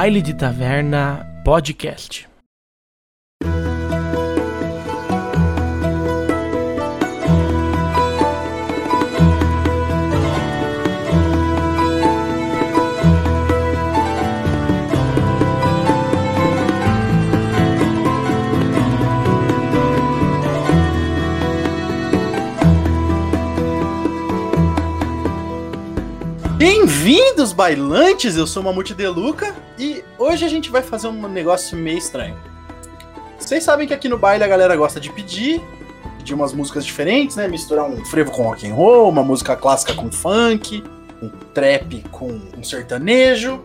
Baile de Taverna Podcast. Bem-vindos, bailantes! Eu sou o Mamute Deluca e hoje a gente vai fazer um negócio meio estranho. Vocês sabem que aqui no baile a galera gosta de pedir, pedir umas músicas diferentes, né? Misturar um frevo com rock and roll, uma música clássica com funk, um trap com um sertanejo.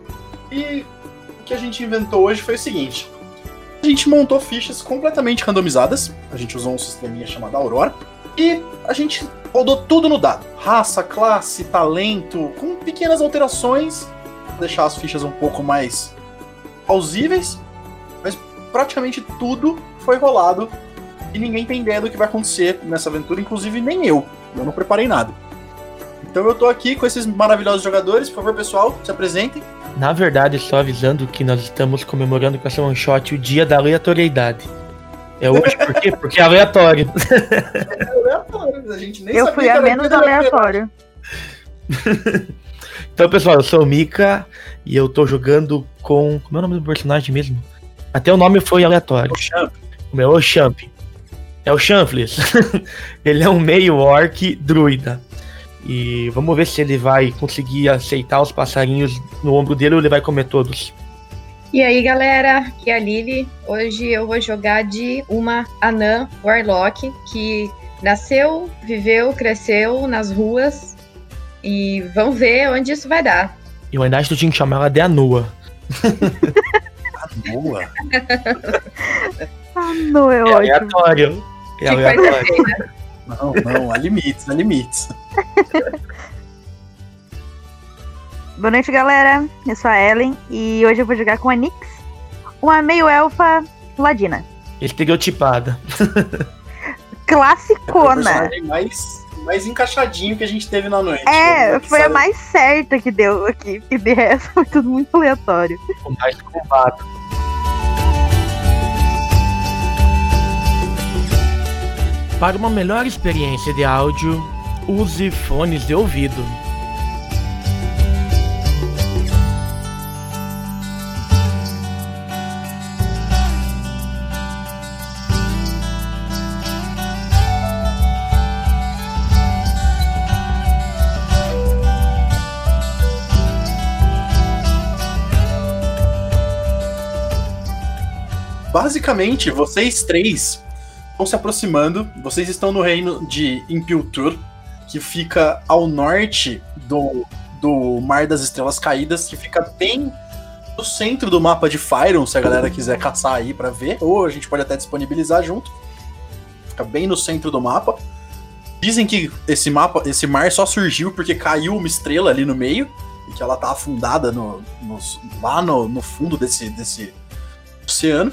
E o que a gente inventou hoje foi o seguinte: a gente montou fichas completamente randomizadas. A gente usou um sisteminha chamado Aurora. E a gente rodou tudo no dado. Raça, classe, talento, com pequenas alterações. Deixar as fichas um pouco mais plausíveis. Mas praticamente tudo foi rolado. E ninguém tem ideia do que vai acontecer nessa aventura, inclusive nem eu. Eu não preparei nada. Então eu tô aqui com esses maravilhosos jogadores. Por favor, pessoal, se apresentem. Na verdade, só avisando que nós estamos comemorando com essa one shot o dia da aleatoriedade. É hoje por quê? Porque é aleatório. É aleatório, a gente nem Eu sabia fui que a menos aleatório. Então, pessoal, eu sou o Mika e eu tô jogando com. Como é o nome do personagem mesmo? Até o nome foi aleatório. O Champ. O meu é o Champ. É o Chanfles. ele é um meio orc druida. E vamos ver se ele vai conseguir aceitar os passarinhos no ombro dele ou ele vai comer todos. E aí, galera, aqui é a Lily. Hoje eu vou jogar de uma anã Warlock que nasceu, viveu, cresceu nas ruas. E vamos ver onde isso vai dar. E o verdade tu tinha que chamar ela de Anoa. Ah, não, é É ótimo. aleatório. É Que coisa aleatório. feia. Não, não, há limites, há limites. Boa noite, galera. Eu sou a Ellen e hoje eu vou jogar com a Nix, uma meio-elfa ladina. Estereotipada. É o Classicona. personagem mais, mais encaixadinho que a gente teve na noite. É, foi a saber. mais certa que deu aqui, porque de resto foi tudo muito aleatório. O mais combate. Para uma melhor experiência de áudio, use fones de ouvido. Basicamente, vocês três estão se aproximando. Vocês estão no reino de Impiltur, que fica ao norte do, do Mar das Estrelas Caídas, que fica bem no centro do mapa de Fyron, se a galera quiser caçar aí pra ver. Ou a gente pode até disponibilizar junto. Fica bem no centro do mapa. Dizem que esse mapa, esse mar só surgiu porque caiu uma estrela ali no meio e que ela tá afundada no, nos- lá no, no fundo desse, desse oceano.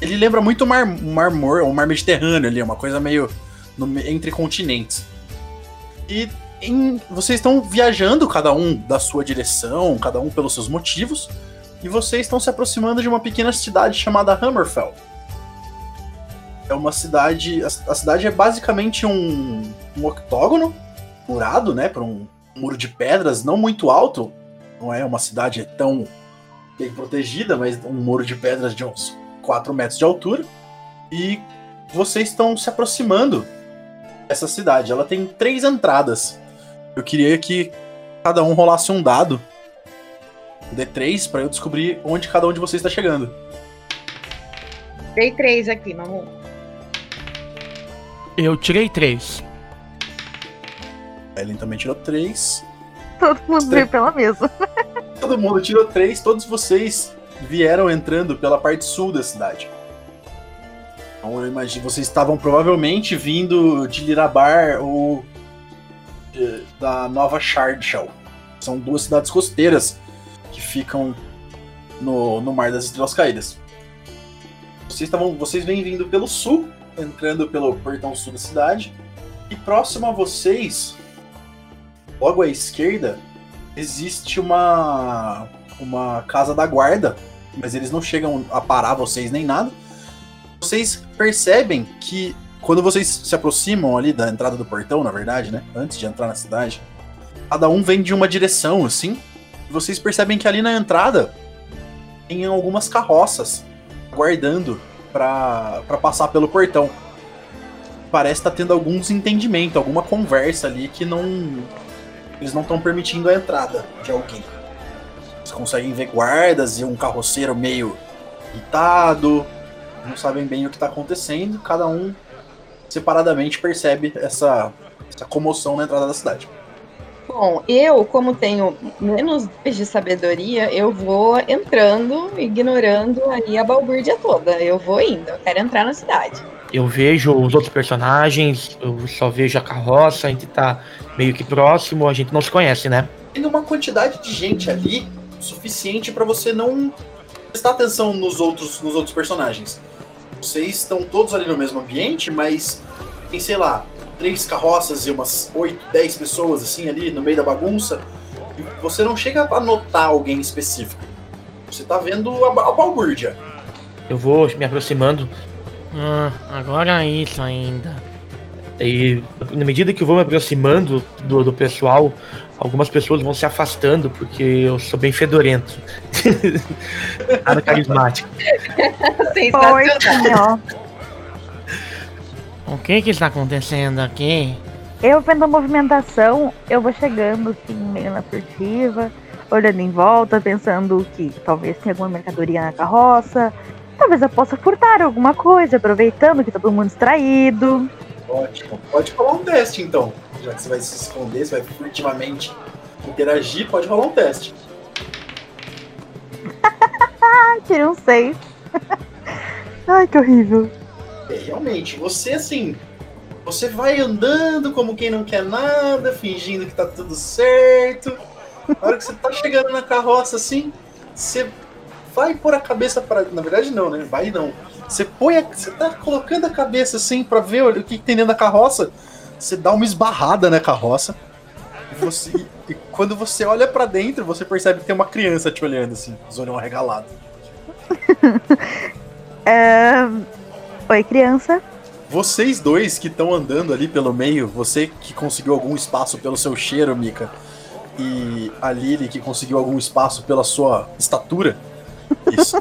Ele lembra muito o mar, mar Mor, o mar Mediterrâneo ali, uma coisa meio no entre continentes. E em- vocês estão viajando, cada um da sua direção, cada um pelos seus motivos, e vocês estão se aproximando de uma pequena cidade chamada Hammerfell. É uma cidade. A, a cidade é basicamente um, um octógono murado, né? Por um muro de pedras não muito alto. Não é uma cidade tão bem protegida, mas um muro de pedras de uns 4 metros de altura. E vocês estão se aproximando dessa cidade. Ela tem três entradas. Eu queria que cada um rolasse um dado. Um D3 para eu descobrir onde cada um de vocês está chegando. Dei três aqui, mamu. Eu tirei três. A Ellen também tirou três. Todo mundo veio pela mesa. Todo mundo tirou três. Todos vocês vieram entrando pela parte sul da cidade. Então eu imagino vocês estavam provavelmente vindo de Lirabar ou de- da Nova Shardshell. São duas cidades costeiras que ficam no, no Mar das Estrelas Caídas. Vocês estavam, vocês vêm vindo pelo sul, entrando pelo portão sul da cidade, e próximo a vocês, logo à esquerda, existe uma uma casa da guarda, mas eles não chegam a parar vocês nem nada. Vocês percebem que quando vocês se aproximam ali da entrada do portão, na verdade, né? Antes de entrar na cidade, cada um vem de uma direção, assim. E vocês percebem que ali na entrada tem algumas carroças aguardando para passar pelo portão. Parece estar tá tendo algum desentendimento, alguma conversa ali que não. Eles não estão permitindo a entrada de alguém. Vocês conseguem ver guardas e um carroceiro meio irritado, não sabem bem o que está acontecendo, cada um separadamente percebe essa, essa comoção na entrada da cidade. Bom, eu, como tenho menos de sabedoria, eu vou entrando, ignorando aí a balbúrdia toda. Eu vou indo, eu quero entrar na cidade. Eu vejo os outros personagens, eu só vejo a carroça, a gente tá meio que próximo, a gente não se conhece, né? Tem uma quantidade de gente ali suficiente para você não prestar atenção nos outros, nos outros personagens. Vocês estão todos ali no mesmo ambiente, mas tem, sei lá, três carroças e umas 8, 10 pessoas assim ali no meio da bagunça. E você não chega a notar alguém específico. Você tá vendo a, a balbúrdia. Eu vou me aproximando. Ah, agora é isso ainda. E na medida que eu vou me aproximando do, do pessoal, algumas pessoas vão se afastando porque eu sou bem fedorento. Nada carismático. Sensacional. O que que está acontecendo aqui? Eu vendo a movimentação, eu vou chegando assim, meio na furtiva, olhando em volta, pensando que talvez tenha alguma mercadoria na carroça. Talvez eu possa furtar alguma coisa, aproveitando que tá todo mundo distraído. Ótimo. Pode rolar um teste então. Já que você vai se esconder, você vai furtivamente interagir, pode rolar um teste. Tirei um 6. Ai, que horrível. É, realmente, você assim. Você vai andando como quem não quer nada, fingindo que tá tudo certo. Na hora que você tá chegando na carroça assim, você vai pôr a cabeça para. Na verdade, não, né? Vai não. Você põe a... Você tá colocando a cabeça assim para ver o que, que tem dentro da carroça. Você dá uma esbarrada na carroça. E, você... e quando você olha para dentro, você percebe que tem uma criança te olhando assim, os olhos arregalados. é... Oi, criança. Vocês dois que estão andando ali pelo meio, você que conseguiu algum espaço pelo seu cheiro, Mika, e a Lily que conseguiu algum espaço pela sua estatura,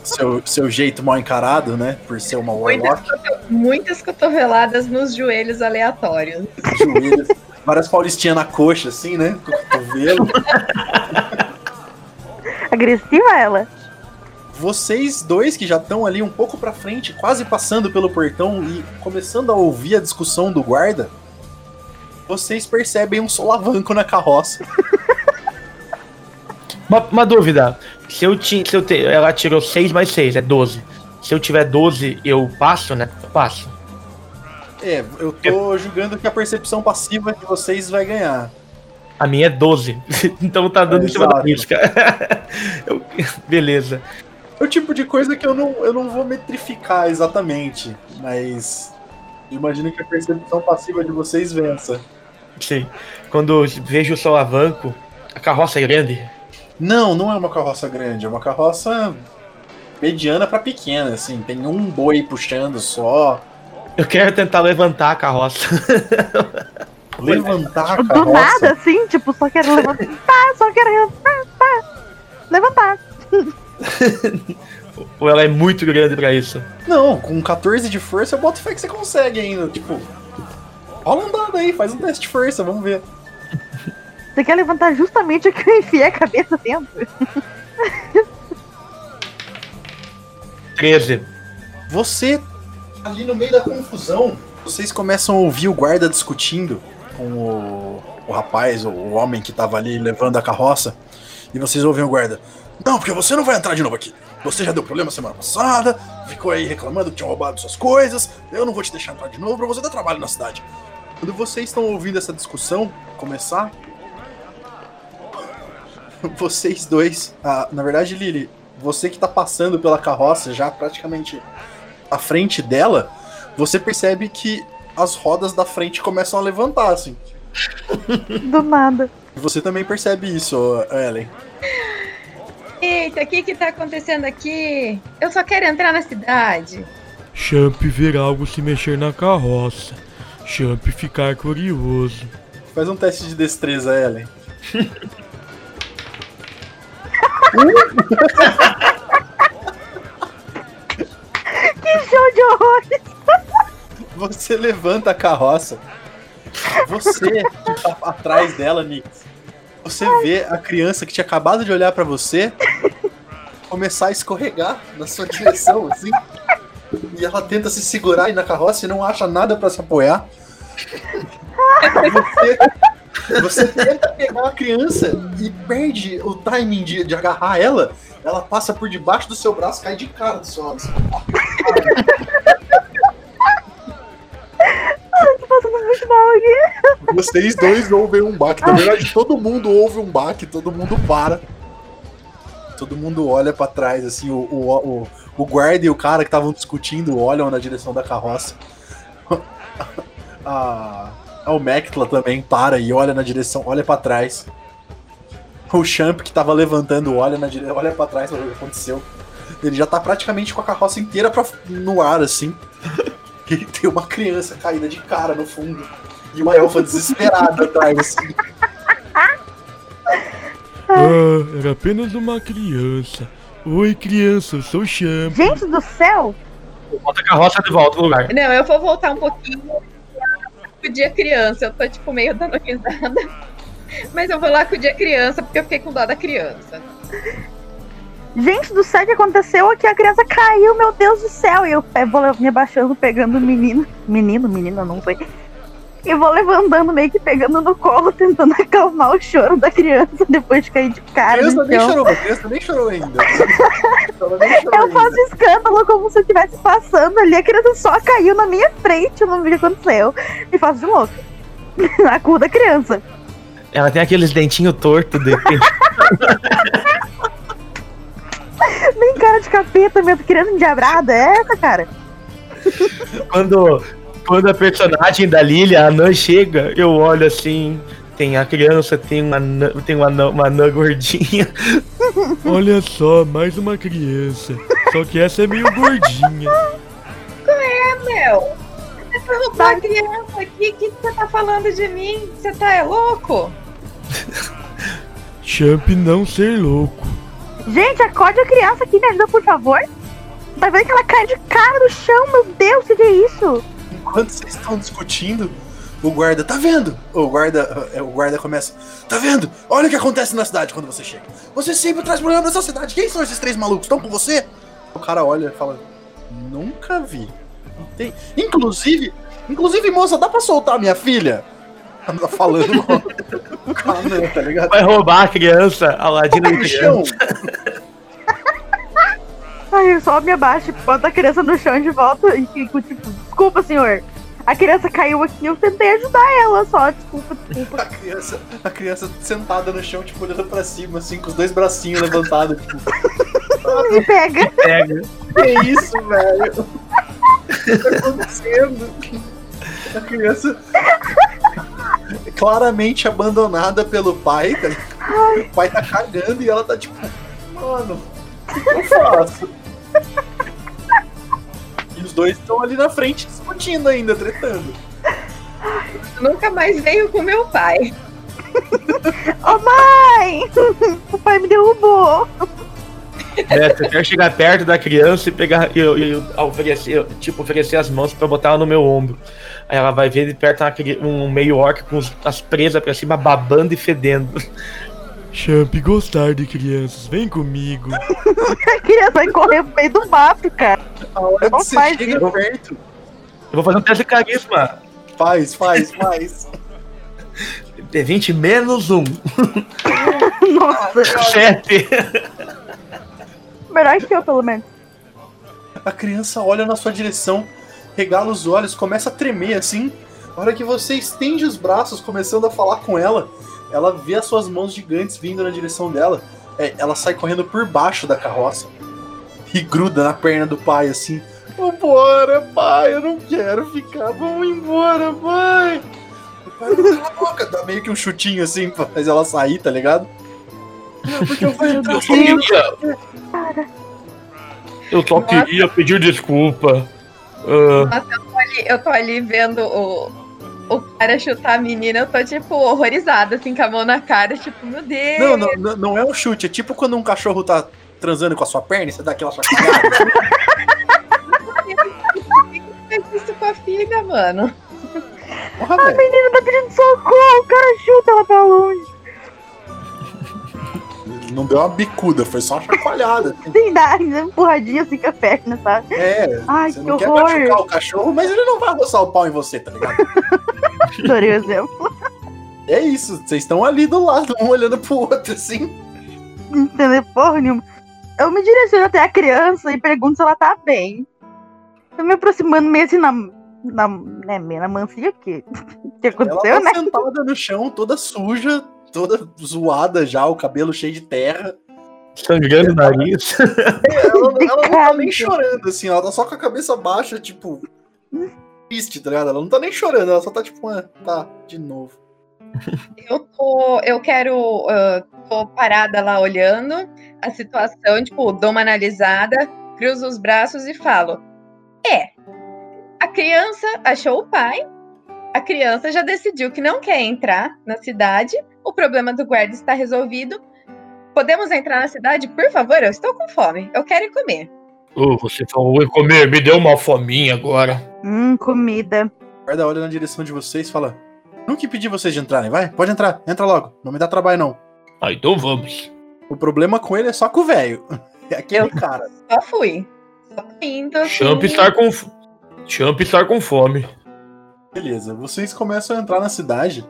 seu, seu jeito mal encarado, né? Por ser uma Warlock. Muitas, muitas cotoveladas nos joelhos aleatórios. Joelhos, várias paulistinhas na coxa, assim, né? Com o cotovelo. Agressiva ela. Vocês dois que já estão ali um pouco pra frente, quase passando pelo portão e começando a ouvir a discussão do guarda, vocês percebem um solavanco na carroça. Uma, uma dúvida. Se eu tinha. Se eu te, ela tirou 6 mais 6, é 12. Se eu tiver 12, eu passo, né? Eu passo. É, eu tô julgando que a percepção passiva de vocês vai ganhar. A minha é 12. então tá dando é, em cima da risca. eu, beleza. É o tipo de coisa que eu não, eu não vou metrificar exatamente, mas imagino que a percepção passiva de vocês vença. Sim. Quando vejo o solavanco, a carroça é grande. Não, não é uma carroça grande, é uma carroça mediana para pequena, assim, tem um boi puxando só. Eu quero tentar levantar a carroça. levantar a carroça? Do nada, assim, tipo, só quero levantar, só quero levantar. Ou ela é muito grande para isso? Não, com 14 de força eu boto fé que você consegue ainda, tipo... Rola um dado aí, faz um teste de força, vamos ver. Você quer levantar justamente o que eu enfiei a cabeça dentro? 13. Você, ali no meio da confusão, vocês começam a ouvir o guarda discutindo com o, o rapaz, o, o homem que tava ali levando a carroça. E vocês ouvem o guarda. Não, porque você não vai entrar de novo aqui. Você já deu problema semana passada, ficou aí reclamando que tinha roubado suas coisas. Eu não vou te deixar entrar de novo pra você dar trabalho na cidade. Quando vocês estão ouvindo essa discussão começar, vocês dois, ah, na verdade, Lily, você que tá passando pela carroça, já praticamente à frente dela, você percebe que as rodas da frente começam a levantar, assim. Do nada. Você também percebe isso, Ellen. Eita, o que que tá acontecendo aqui? Eu só quero entrar na cidade. Champ ver algo se mexer na carroça. Champ ficar curioso. Faz um teste de destreza, Ellen. Que show de horrores! Você levanta a carroça. Você que tá atrás dela, Nix. Você vê a criança que tinha acabado de olhar pra você começar a escorregar na sua direção, assim. E ela tenta se segurar aí na carroça e não acha nada pra se apoiar. Você, você tenta pegar a criança e perde o timing de, de agarrar ela. Ela passa por debaixo do seu braço, cai de cara do seu. Tô passando muito mal aqui. Vocês dois ouvem um baque. Na verdade, todo mundo ouve um baque, todo mundo para. Todo mundo olha pra trás, assim, o, o, o, o guarda e o cara que estavam discutindo olham na direção da carroça. A, a, o Mectla também para e olha na direção, olha pra trás. O Champ que tava levantando olha na direção, olha pra trás pra ver o que aconteceu. Ele já tá praticamente com a carroça inteira pra, no ar, assim. E tem uma criança caída de cara no fundo. E uma elfa desesperada atrás, assim. Ah, era apenas uma criança. Oi, criança, eu sou o Champ. Gente do céu! Bota a carroça de volta no lugar. Não, eu vou voltar um pouquinho com o dia criança. Eu tô, tipo, meio dando risada. Mas eu vou lá com o dia criança, porque eu fiquei com dó da criança. Gente do céu, o que aconteceu aqui? A criança caiu, meu Deus do céu! E eu vou me abaixando, pegando o menino. Menino, menina, não sei. E vou levantando, meio que pegando no colo, tentando acalmar o choro da criança depois de cair de A cara. criança no nem chorou, a criança nem chorou ainda. Nem chorou Eu ainda. faço escândalo como se eu estivesse passando ali. A criança só caiu na minha frente, eu não vi o que aconteceu. Me faço de louco. A cu da criança. Ela tem aqueles dentinhos tortos de. Nem cara de capeta, minha criança endiabrada. É essa, cara. quando, quando a personagem da Lilia, a Anã, chega, eu olho assim. Tem a criança, tem uma anã, tem uma uma anã gordinha. Olha só, mais uma criança. Só que essa é meio gordinha. É, meu. Você derrubou a criança aqui. O que que você tá falando de mim? Você tá é louco? Champ não ser louco. Gente, acorde a criança aqui, me ajuda, por favor. Tá vendo que ela cai de cara no chão, meu Deus, o que é isso? Enquanto vocês estão discutindo, o guarda, tá vendo? O guarda, é, o guarda começa, tá vendo? Olha o que acontece na cidade quando você chega. Você sempre traz problema nessa cidade. Quem são esses três malucos? Estão com você? O cara olha e fala, nunca vi. Tem- Inclusive, inclusive, moça, dá pra soltar minha filha? Ela tá falando com a Anã, tá ligado? Vai roubar a criança, a ladina No de chão. Ai, eu só me abaixo e boto a criança no chão de volta e fico tipo, desculpa, senhor. A criança caiu aqui, eu tentei ajudar ela só, desculpa, desculpa. A criança, a criança sentada no chão, tipo, olhando pra cima, assim, com os dois bracinhos levantados, tipo, Me pega. Pega. que isso, velho? O que tá acontecendo? A criança claramente abandonada pelo pai, tá ligado? O pai tá cagando e ela tá tipo, mano, o que eu faço? E os dois estão ali na frente discutindo ainda, tretando. Nunca mais veio com meu pai. Ô mãe! O pai me derrubou. É, você quer chegar perto da criança e pegar e, e, e oferecer, tipo, oferecer as mãos pra botar ela no meu ombro. Aí ela vai ver de perto uma um meio orc com as presas pra cima, babando e fedendo. Champ gostar de crianças, vem comigo. A criança vai correr no meio do mato, cara. A hora Não que faz chega isso. perto, Eu vou fazer um teste de carisma. faz, faz, faz. D20 menos um. Nossa, 7. melhor que eu, pelo menos. A criança olha na sua direção, regala os olhos, começa a tremer assim. Na hora que você estende os braços, começando a falar com ela, ela vê as suas mãos gigantes vindo na direção dela. É, ela sai correndo por baixo da carroça e gruda na perna do pai assim. Vambora, pai, eu não quero ficar, vamos embora, pai. O pai, cala a boca, dá meio que um chutinho assim, faz ela sair, tá ligado? Porque eu vou entrar Eu só queria. Eu só queria pedir desculpa. Ah, Nossa, eu tô ali, eu tô ali vendo o, o cara chutar a menina, eu tô, tipo, horrorizada, assim, com a mão na cara, tipo, meu Deus. Não, não, não, não é um chute, é tipo quando um cachorro tá transando com a sua perna e você dá aquela chacoalhada. fez isso com a filha, mano. Porra, A menina tá pedindo socorro, o cara chuta ela pra longe. Não deu uma bicuda, foi só uma chacoalhada. assim. Sem dar empurradinha assim com a perna, sabe? É, Ai, você que não quer horror. machucar o cachorro, mas ele não vai roçar o pau em você, tá ligado? Adorei o exemplo. É isso, vocês estão ali do lado, um olhando pro outro, assim. Não entender porra nenhuma. Eu me direciono até a criança e pergunto se ela tá bem. Eu me aproximando meio assim na. na né, meio na mansinha, o que? Que Ela aconteceu, tá né? sentada no chão, toda suja, toda zoada já, o cabelo cheio de terra. sangrando o nariz. Ela, ela não tá nem chorando, assim, ela tá só com a cabeça baixa, tipo. Triste, tá ligado? Ela não tá nem chorando, ela só tá tipo, ah, tá, de novo. Eu tô. Eu quero. ah, tô parada lá olhando a situação, tipo, dou uma analisada, cruzo os braços e falo: É, a criança achou o pai, a criança já decidiu que não quer entrar na cidade, o problema do guarda está resolvido. Podemos entrar na cidade, por favor? Eu estou com fome. Eu quero ir comer. Ô, você falou em comer, me deu uma fominha agora. Hum, comida. O guarda olha na direção de vocês e fala: Nunca impedi vocês de entrarem, vai? Pode entrar, entra logo, não me dá trabalho não. Ah, então vamos. O problema com ele é só com o velho. É aquele cara. Só fui. Só indo. assim, Champ estar com. Champ estar com fome. Beleza, vocês começam a entrar na cidade.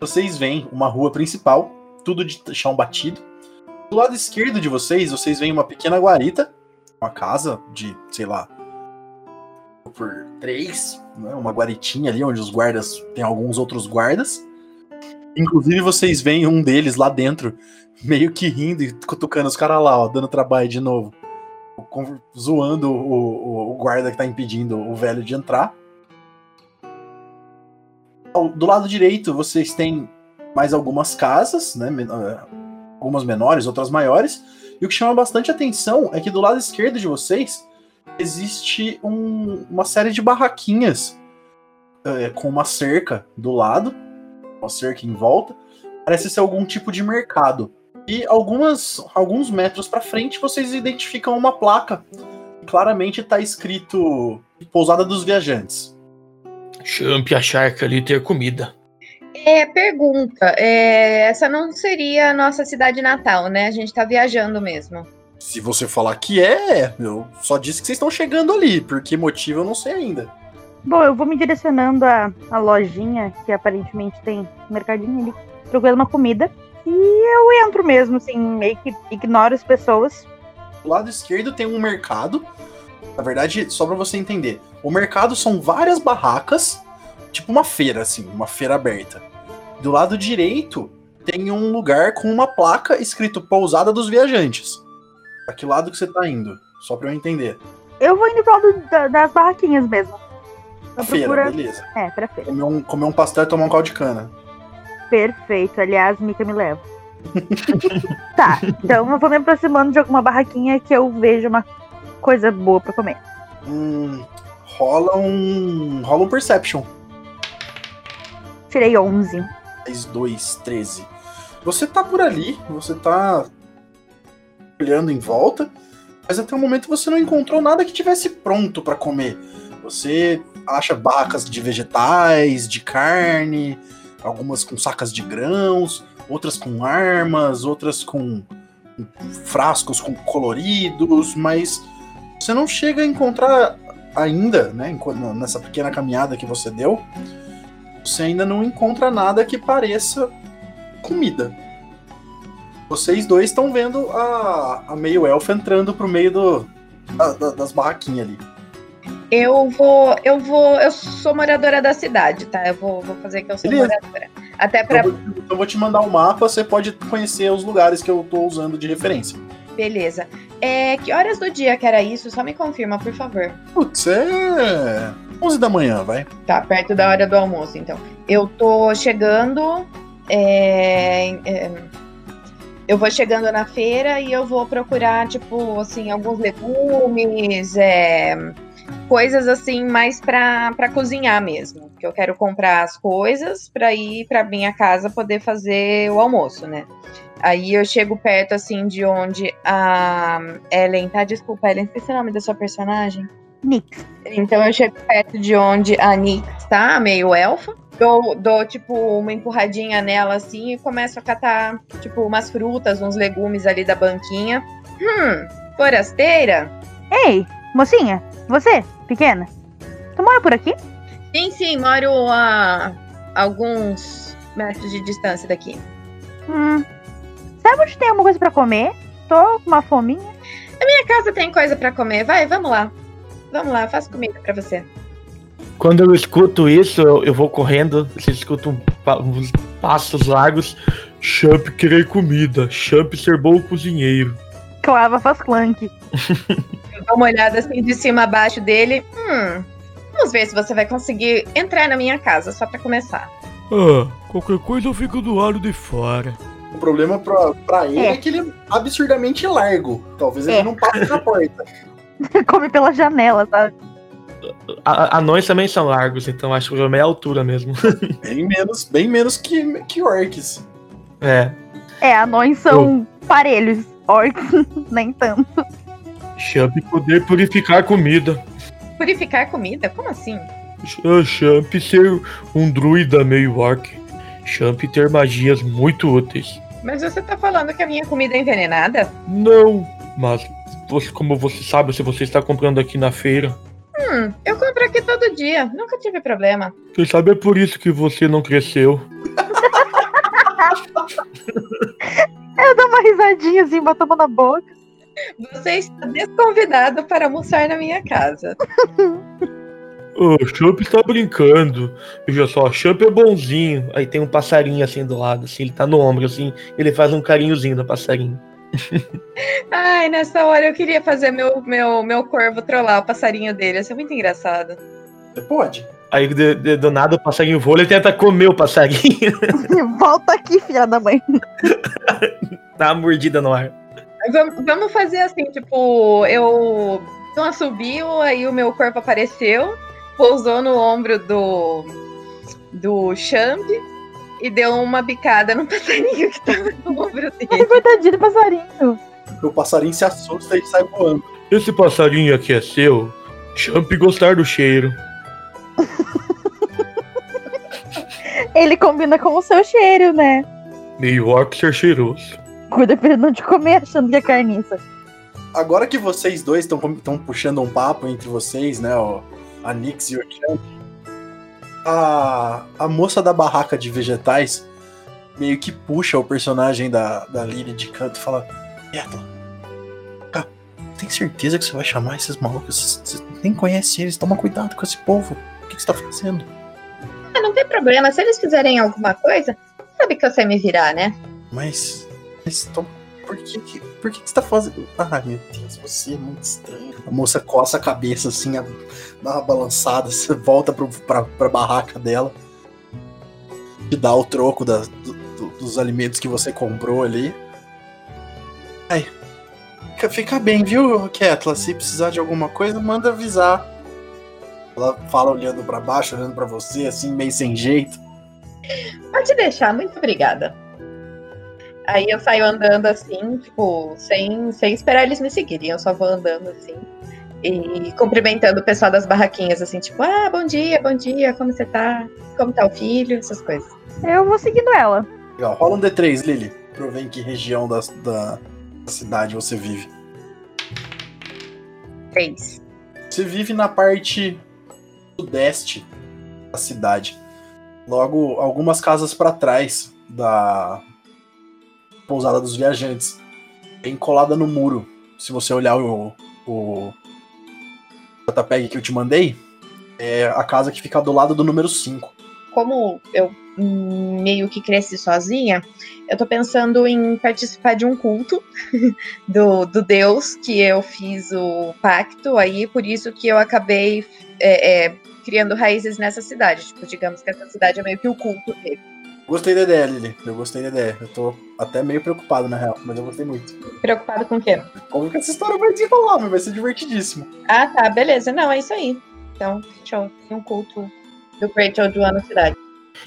Vocês veem uma rua principal, tudo de chão batido. Do lado esquerdo de vocês, vocês veem uma pequena guarita, uma casa de, sei lá, por três, né? uma guaritinha ali onde os guardas tem alguns outros guardas. Inclusive vocês veem um deles lá dentro, meio que rindo e cutucando os caras lá, ó, dando trabalho de novo, zoando o, o- o guarda que tá impedindo o velho de entrar. Ao- Do lado direito, vocês têm mais algumas casas, né? eh, Algumas menores, outras maiores. E o que chama bastante atenção é que do lado esquerdo de vocês existe um- uma série de barraquinhas eh, com uma cerca do lado, uma cerca em volta. Parece ser algum tipo de mercado. E algumas, alguns metros para frente vocês identificam uma placa. Claramente está escrito Pousada dos Viajantes. Champ achar que ali ter comida. É, pergunta. é, essa não seria a nossa cidade natal, né? A gente tá viajando mesmo. Se você falar que é, eu só disse que vocês estão chegando ali. Por que motivo eu não sei ainda. Bom, eu vou me direcionando à, à lojinha, que aparentemente tem um mercadinho ali, procurando uma comida. E eu entro mesmo, assim, meio que ignoro as pessoas. Do lado esquerdo tem um mercado. Na verdade, só pra você entender, o mercado são várias barracas, tipo uma feira, assim, uma feira aberta. Do lado direito tem um lugar com uma placa escrito Pousada dos Viajantes. Pra que lado que você tá indo? Só pra eu entender. Eu vou indo pro lado da- das barraquinhas mesmo. A Eu feira, beleza. É, pra feira. Comer um, comer um pastel e tomar um caldo de cana. Perfeito. Aliás, Mika me leva. tá, então eu vou me aproximando de alguma barraquinha que eu veja uma coisa boa pra comer. Hum, rola um. Rola um Perception. Tirei 11. 10, 2, 13. Você tá por ali, você tá olhando em volta, mas até o momento você não encontrou nada que tivesse pronto pra comer. Você acha barracas de vegetais, de carne, algumas com sacas de grãos, outras com armas, outras com frascos com coloridos, mas você não chega a encontrar ainda, né, nessa pequena caminhada que você deu, você ainda não encontra nada que pareça comida. Vocês dois estão vendo a, a meio elfa entrando pro meio do, da- da- das barraquinhas ali. Eu vou, eu vou, eu sou moradora da cidade, tá? Eu vou, vou fazer que eu sou Beleza. moradora. Até pra. Eu vou, eu vou te mandar o mapa, você pode conhecer os lugares que eu tô usando de referência. Beleza. É, que horas do dia que era isso? Só me confirma, por favor. Putz, é 11 da manhã, vai. Tá, perto da hora do almoço, então. Eu tô chegando. é, é, eu vou chegando na feira e eu vou procurar, tipo, assim, alguns legumes, é, coisas assim, mais pra, pra cozinhar mesmo. Que eu quero comprar as coisas pra ir pra minha casa poder fazer o almoço, né? Aí eu chego perto, assim, de onde a Ellen tá. Desculpa, Ellen, esqueci o nome da sua personagem. Nix. Então eu chego perto de onde a Nix tá, meio elfa. Dou, dou, tipo, uma empurradinha nela assim e começo a catar, tipo, umas frutas, uns legumes ali da banquinha. Hum, forasteira? Ei, mocinha, você, pequena, tu mora por aqui? Sim, sim, moro a alguns metros de distância daqui. Hum. Sabe onde tem alguma coisa pra comer? Tô com uma fominha. Minha casa tem coisa pra comer, vai, vamos lá. Vamos lá, faço comida pra você. Quando eu escuto isso, eu, eu vou correndo, você escuta um uns passos largos. Champ querer comida, Champ ser bom cozinheiro. Clava faz clank. Eu dou uma olhada assim de cima abaixo dele. Hum, vamos ver se você vai conseguir entrar na minha casa, só pra começar. Ah, qualquer coisa eu fico do lado de fora. O problema pra, pra ele é. É. que ele é absurdamente largo. Talvez ele É. não passe na porta. Come pela janela, sabe? A- anões também são largos, então acho que o problema é a altura mesmo. Bem menos, bem menos que, que orcs. É. É, anões são parelhos. Orcs, nem tanto. Champ poder purificar comida. Purificar comida? Como assim? Ah, Champ ser um druida meio orc. Champ ter magias muito úteis. Mas você tá falando que a minha comida é envenenada? Não, mas você, como você sabe, se você está comprando aqui na feira, Hum, eu compro aqui todo dia, nunca tive problema. quem sabe é por isso que você não cresceu. Eu dou uma risadinha assim, boto a mão na boca. Você está desconvidado para almoçar na minha casa. O Champ está brincando. Veja só, Champ é bonzinho. Aí tem um passarinho assim do lado, assim, ele tá no ombro, assim, ele faz um carinhozinho no passarinho. Ai, nessa hora eu queria fazer meu, meu, meu corvo trollar o passarinho dele. Isso é muito engraçado. Você pode. Aí de- de- do nada o passarinho voa, ele tenta comer o passarinho, Volta aqui, filha da mãe. dá uma mordida no ar. Vamos, vamos fazer assim, tipo, eu então subiu, aí o meu corpo apareceu, pousou no ombro do do Champ e deu uma bicada no passarinho que tava no ombro Ai, dele. coitadinho do passarinho. O passarinho se assusta e sai voando. Esse passarinho aqui é seu? Champ gostar do cheiro. Ele combina com o seu cheiro, né? Meio orc ser cheiroso. Cuida pra ele não te comer achando que é carniça. Agora que vocês dois estão puxando um papo entre vocês, né? ó, a Nix e o Champ, a, a moça da barraca de vegetais meio que puxa o personagem da, da Lily de canto e fala: cara, tem certeza que você vai chamar esses malucos? Você nem conhece eles, toma cuidado com esse povo. Que, que você tá fazendo? Ah, não tem problema, se eles fizerem alguma coisa, sabe que eu sei me virar, né? Mas. mas tom- por que, que- por que, que você tá fazendo. Ai meu Deus, você é muito estranho. A moça coça a cabeça assim, a- dá uma balançada, você volta pro, pra, pra barraca dela. Te dá o troco da- do- do- dos alimentos que você comprou ali. Ai. Fica, fica bem, viu, Ketla? Se precisar de alguma coisa, manda avisar. Ela fala olhando pra baixo, olhando pra você, assim, meio sem jeito. Pode deixar, muito obrigada. Aí eu saio andando assim, tipo, sem, sem esperar eles me seguirem. Eu só vou andando assim. E cumprimentando o pessoal das barraquinhas, assim, tipo, ah, bom dia, bom dia, como você tá? Como tá o filho? Essas coisas. Eu vou seguindo ela. Legal. Rola um D3, Lily. Pra eu ver em que região da, da, da cidade você vive. Três. Você vive na parte sudeste da cidade. Logo, algumas casas para trás da pousada dos viajantes. Bem colada no muro. Se você olhar o, o JPEG que eu te mandei, é a casa que fica do lado do número 5. Como eu meio que cresci sozinha, eu tô pensando em participar de um culto do, do Deus que eu fiz o pacto aí, por isso que eu acabei é, é, criando raízes nessa cidade. Tipo, digamos que essa cidade é meio que o culto dele. Gostei da ideia, Lili. Eu gostei da ideia. Eu tô até meio preocupado, na real, mas eu gostei muito. Preocupado com o quê? Como que essa história vai desenrolar, mas vai ser divertidíssimo. Ah, tá, beleza. Não, é isso aí. Então, show. Tem um culto do Great Old One na cidade.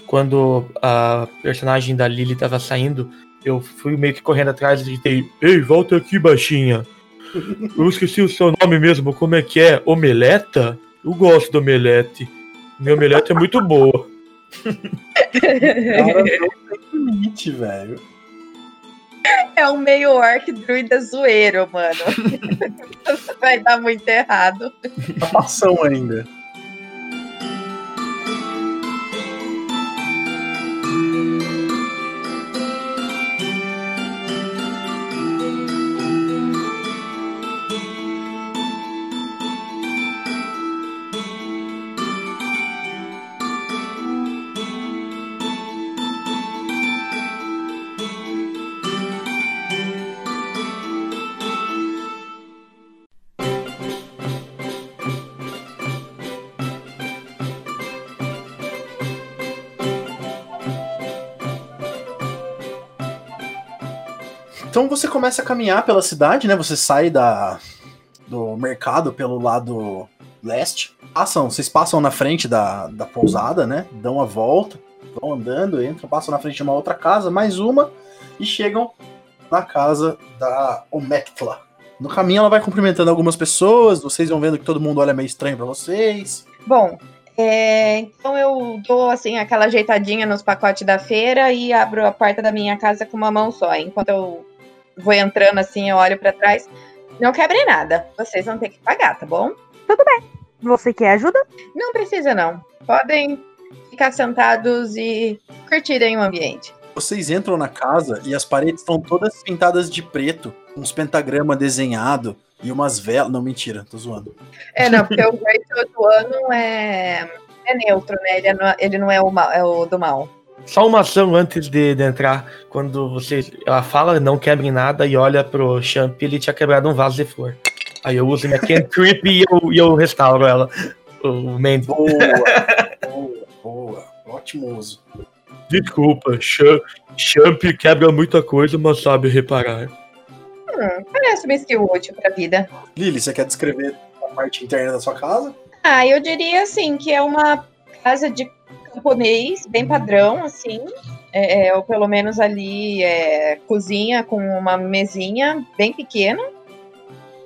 Quando a personagem da Lily tava saindo, eu fui meio que correndo atrás e gritei: Ei, volta aqui, baixinha. Eu esqueci o seu nome mesmo, como é que é? Omeleta? Eu gosto do omelete. Minha omelete é muito boa. Cara, não tem limite, velho. É um meio orc druida zoeiro, mano. Vai dar muito errado. Ação ainda. Então você começa a caminhar pela cidade, né? Você sai da, do mercado pelo lado leste. Passam, vocês passam na frente da, da pousada, né? Dão a volta, vão andando, entram, passam na frente de uma outra casa, mais uma, e chegam na casa da Omectla. No caminho ela vai cumprimentando algumas pessoas, vocês vão vendo que todo mundo olha meio estranho pra vocês. Bom, é, então eu dou assim aquela ajeitadinha nos pacotes da feira e abro a porta da minha casa com uma mão só. Enquanto eu vou entrando assim, eu olho pra trás. Não quebrem nada. Vocês vão ter que pagar, tá bom? Você quer ajuda? Não precisa não. Podem ficar sentados e curtirem o ambiente. Vocês entram na casa e as paredes estão todas pintadas de preto, uns pentagramas desenhados e umas velas. Não, mentira, tô zoando. É, não, porque o Great do ano é, é neutro, né? Ele, é no- ele não é o, mal, é o do mal. Só uma ação antes de, de entrar, quando você. Ela fala, não quebre nada, e olha pro Champ, ele tinha quebrado um vaso de flor. Aí eu uso minha cantrip e eu, e eu restauro ela. O Mandy. Boa, boa, boa. Ótimo uso. Desculpa, Champ, Champ quebra muita coisa, mas sabe reparar. Hum, parece uma skill útil pra vida. Lili, você quer descrever a parte interna da sua casa? Ah, eu diria assim que é uma casa de camponês bem padrão, assim. É, é, ou pelo menos ali é, cozinha com uma mesinha bem pequena.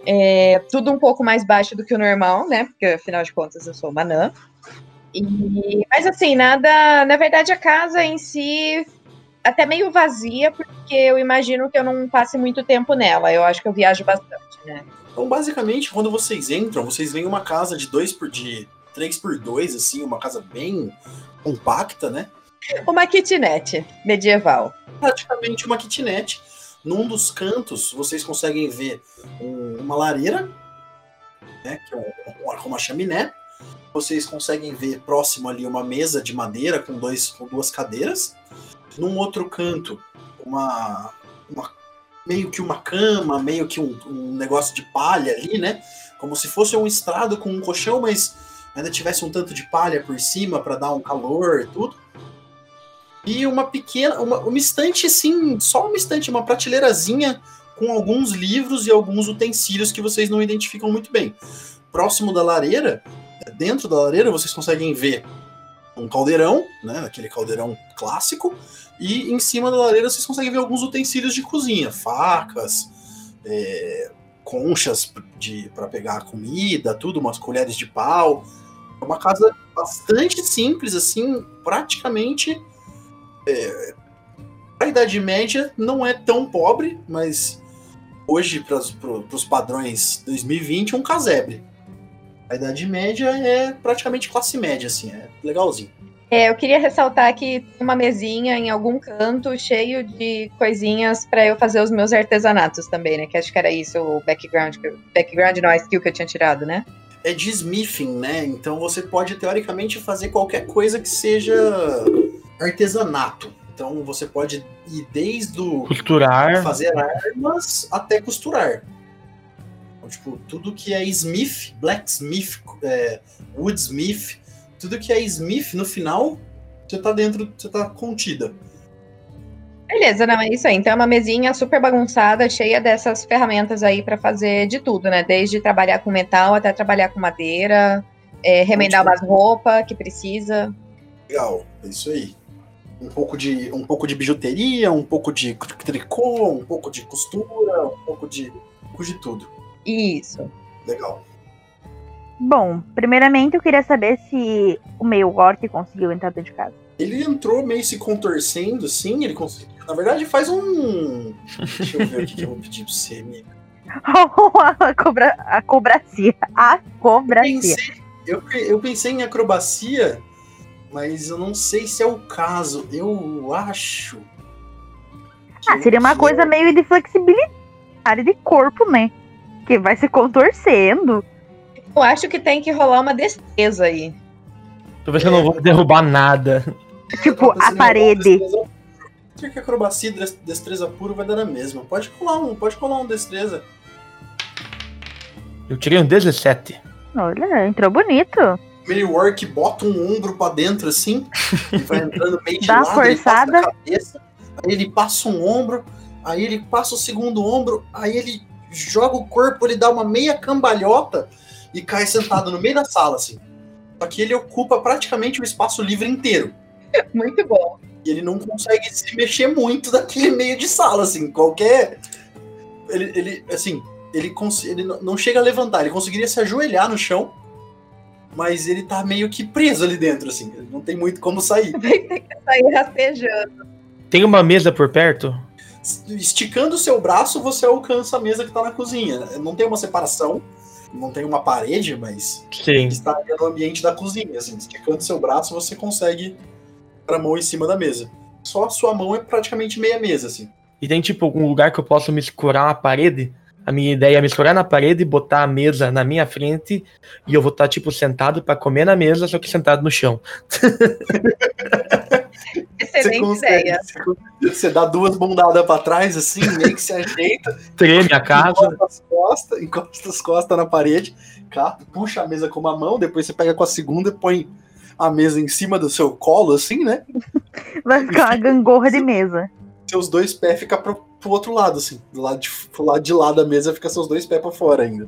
É, tudo um pouco mais baixo do que o normal, né? Porque afinal de contas eu sou uma anã. E, mas assim, nada. Na verdade, a casa em si até meio vazia, porque eu imagino que eu não passe muito tempo nela. Eu acho que eu viajo bastante, né? Então, basicamente, quando vocês entram, vocês veem uma casa de 2 por de 3 por 2 assim, uma casa bem compacta, né? Uma kitnet medieval. Praticamente uma kitnet. Num dos cantos, vocês conseguem ver um- uma lareira, né? Que é um- uma, uma chaminé. Vocês conseguem ver próximo ali uma mesa de madeira com, dois, com duas cadeiras. Num outro canto, uma, uma- meio que uma cama, meio que um, um negócio de palha ali, né? Como se fosse um estrado com um colchão, mas ainda tivesse um tanto de palha por cima para dar um calor e tudo. E uma pequena, uma, uma estante assim, só uma estante, uma prateleirazinha com alguns livros e alguns utensílios que vocês não identificam muito bem. Próximo da lareira, dentro da lareira, vocês conseguem ver um caldeirão, né? Aquele caldeirão clássico. E em cima da lareira vocês conseguem ver alguns utensílios de cozinha, facas, é, conchas para pegar comida, tudo, umas colheres de pau. É uma casa bastante simples, assim, praticamente. É, a Idade Média não é tão pobre, mas hoje, para os padrões 2020, um casebre. A Idade Média é praticamente classe média, assim, é legalzinho. É, eu queria ressaltar que uma mesinha em algum canto cheio de coisinhas para eu fazer os meus artesanatos também, né? Que acho que era isso o background, background a skill que eu tinha tirado, né? É de smithing, né? Então você pode teoricamente fazer qualquer coisa que seja artesanato. Então você pode ir desde o Costurar. fazer armas até costurar. Então, tipo, tudo que é Smith, Blacksmith, é, Woodsmith, tudo que é Smith no final você tá dentro, você tá contida. Beleza, não, é isso aí. Então é uma mesinha super bagunçada, cheia dessas ferramentas aí pra fazer de tudo, né? Desde trabalhar com metal até trabalhar com madeira, é, remendar umas roupas que precisa. Legal, é isso aí. Um pouco de, um pouco de bijuteria, um pouco de tricô, um pouco de costura, um pouco de, um pouco de tudo. Isso. Legal. Bom, primeiramente eu queria saber se o meio orc conseguiu entrar dentro de casa. Ele entrou meio se contorcendo, sim, ele conseguiu. Na verdade, faz um. Deixa eu ver o que que eu vou pedir pra você, amigo. a, cobra, a cobracia. A cobracia. Pensei, eu, eu pensei em acrobacia, mas eu não sei se é o caso. Eu acho. Ah, seria uma eu coisa meio de flexibilidade de corpo, né? Que vai se contorcendo. Eu acho que tem que rolar uma destreza aí. Tô vendo que eu não vou derrubar nada. Tipo, a parede. destreza- que acrobacia e des- destreza puro vai dar na mesma. Pode colar um, pode colar um destreza. Eu tirei um 17. Olha, entrou bonito. Orc bota um ombro pra dentro assim, e vai entrando meio de Dá uma lado, ele passa forçada. a cabeça, aí ele passa um ombro, aí ele passa o segundo ombro, aí ele joga o corpo, ele dá uma meia cambalhota e cai sentado no meio da sala, assim. Só que ele ocupa praticamente o espaço livre inteiro. Muito bom. E ele não consegue se mexer muito daquele meio de sala, assim. Qualquer. Ele, ele assim, ele, cons... ele não chega a levantar, ele conseguiria se ajoelhar no chão, mas ele tá meio que preso ali dentro, assim. Ele não tem muito como sair. Vai ter que sair rastejando. Tem uma mesa por perto? Esticando o seu braço, você alcança a mesa que tá na cozinha. Não tem uma separação, não tem uma parede, mas Sim. está ali no ambiente da cozinha, assim. Esticando seu braço, você consegue a mão em cima da mesa. Só a sua mão é praticamente meia mesa, assim. E tem tipo algum lugar que eu possa me escurar na parede? A minha ideia é me escurar na parede, botar a mesa na minha frente e eu vou estar tipo sentado pra comer na mesa, só que sentado no chão. Excelente consegue, ideia. Você, você dá duas bundadas pra trás, assim, meio que se ajeita, Treme a casa. encosta as costas, encosta as costas na parede, cá, puxa a mesa com uma mão, depois você pega com a segunda e põe a mesa em cima do seu colo, assim, né? Vai ficar uma gangorra de mesa. Seus dois pés ficam pro, pro outro lado, assim. Do lado de, pro lado de lá da mesa fica seus dois pés pra fora ainda.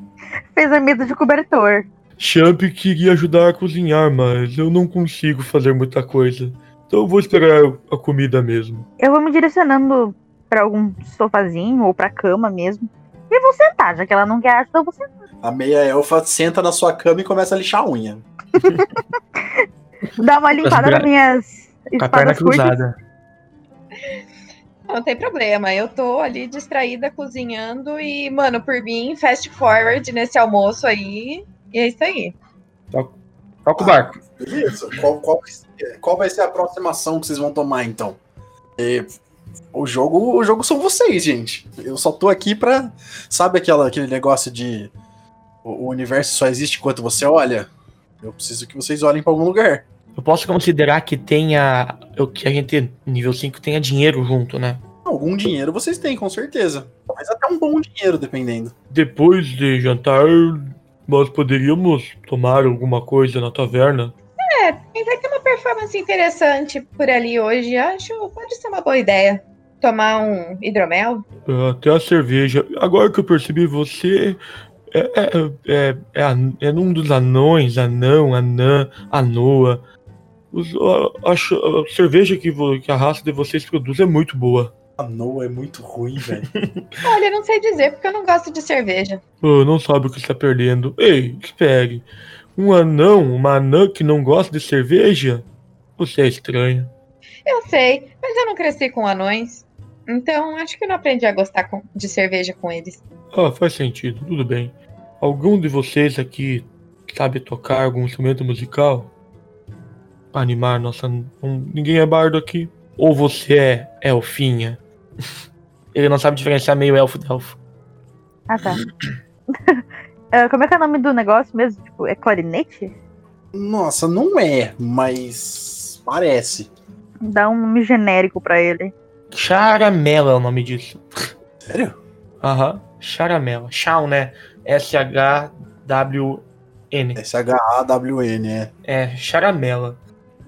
Fez a mesa de cobertor. Champ queria ajudar a cozinhar, mas eu não consigo fazer muita coisa. Então eu vou esperar a comida mesmo. Eu vou me direcionando pra algum sofazinho ou pra cama mesmo. E vou sentar, já que ela não quer ajuda, eu vou sentar. A meia elfa senta na sua cama e começa a lixar a unha. Dar uma limpada nas minhas Com a perna cruzada. Não tem problema. Eu tô ali distraída cozinhando e, mano, por mim, fast forward nesse almoço aí. E é isso aí. Toca o barco. Beleza. Qual, qual, qual vai ser a próxima ação que vocês vão tomar, então? É, o jogo o jogo são vocês, gente. Eu só tô aqui pra. Sabe aquela, aquele negócio de. O, o universo só existe enquanto você olha? Eu preciso que vocês olhem pra algum lugar. Eu posso considerar que tenha. o Que a gente, nível 5, tenha dinheiro junto, né? Algum dinheiro vocês têm, com certeza. Mas até um bom dinheiro, dependendo. Depois de jantar, nós poderíamos tomar alguma coisa na taverna. E vai ter uma performance interessante por ali hoje. Acho pode ser uma boa ideia. Tomar um hidromel. É, Até a cerveja. Agora que eu percebi, você é, é, é, é, é um dos anões, anão, anã, anoa. Os- a, a a cerveja que, vo- que a raça de vocês produz é muito boa. A Noa é muito ruim, velho. Olha, não sei dizer porque eu não gosto de cerveja. Ah, não sabe o que está perdendo. Ei, espere. Um anão, uma anã que não gosta de cerveja? Você é estranho. Eu sei, mas eu não cresci com anões. Então acho que eu não aprendi a gostar com- de cerveja com eles. Ah, faz sentido, tudo bem. Algum de vocês aqui sabe tocar algum instrumento musical? Pra animar nossa. não- ninguém é bardo aqui. Ou você é elfinha? Ele não sabe diferenciar meio elfo de elfo. Ah, tá. Ah, como é que é o nome do negócio mesmo? Tipo, é clarinete? Nossa, não é, mas parece. Dá um nome genérico pra ele. Charamela é o nome disso. Sério? Aham. Charamela. Chau, né? S-H-W-N. S-H-A-W-N, é. É, charamela.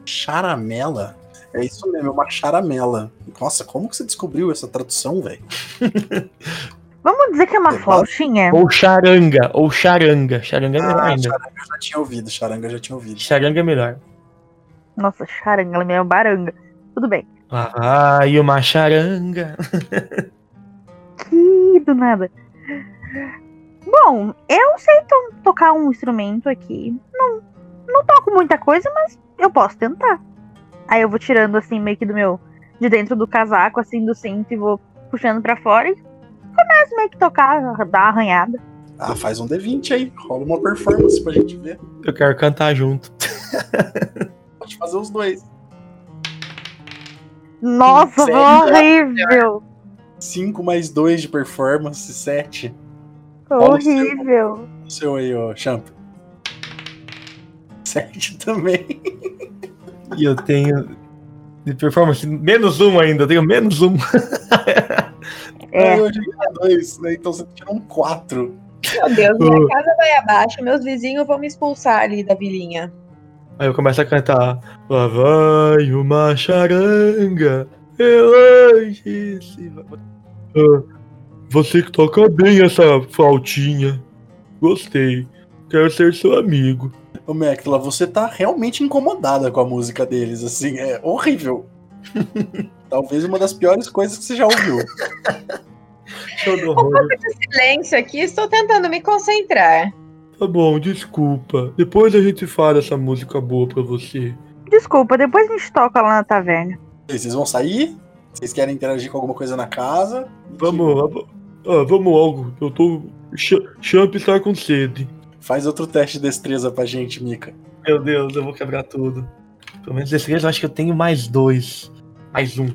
Charamela? É isso mesmo, é uma charamela. Nossa, como que você descobriu essa tradução, velho? Vamos dizer que é uma É, flautinha? Ou charanga, ou charanga. Charanga é melhor Ah, ainda. charanga eu já tinha ouvido, charanga eu já tinha ouvido. Charanga é melhor. Nossa, charanga, ela é meio baranga. Tudo bem. Lá vai uma charanga. Que do nada. Bom, eu sei to- tocar um instrumento aqui. Não, não toco muita coisa, mas eu posso tentar. Aí eu vou tirando assim, meio que do meu. De dentro do casaco, assim, do cinto, e vou puxando pra fora e começo meio que tocar, dar uma arranhada. Ah, faz um D20 aí, rola uma performance pra gente ver. Eu quero cantar junto. Pode fazer os dois. Nossa, Sério? horrível! 5 mais 2 de performance, 7. Foi Olha o seu. horrível. O seu aí, ó, Champ. 7 também. E eu tenho. De performance, menos um ainda, eu tenho menos um. É. Eu joguei 2, né? Então você tirou um 4. Meu Deus, minha casa vai abaixo, meus vizinhos vão me expulsar ali da vilinha. Aí eu começo a cantar. Lá vai uma charanga. Se. Ah, você que toca bem essa flautinha. Gostei. Quero ser seu amigo. Ô, Mectla, você tá realmente incomodada com a música deles, assim, é horrível. Talvez uma das piores coisas que você já ouviu. Show do horror. Silêncio aqui, estou tentando me concentrar. Tá bom, desculpa. Depois a gente fala essa música boa pra você. Desculpa, depois a gente toca lá na taverna. Vocês vão sair? Vocês querem interagir com alguma coisa na casa? Vamos, vamos, ah, vamos logo. Eu tô. Ch- Champ está com sede. Faz outro teste de destreza pra gente, Mika. Meu Deus, eu vou quebrar tudo. Pelo menos desse vez eu acho que eu tenho mais dois. Mais um.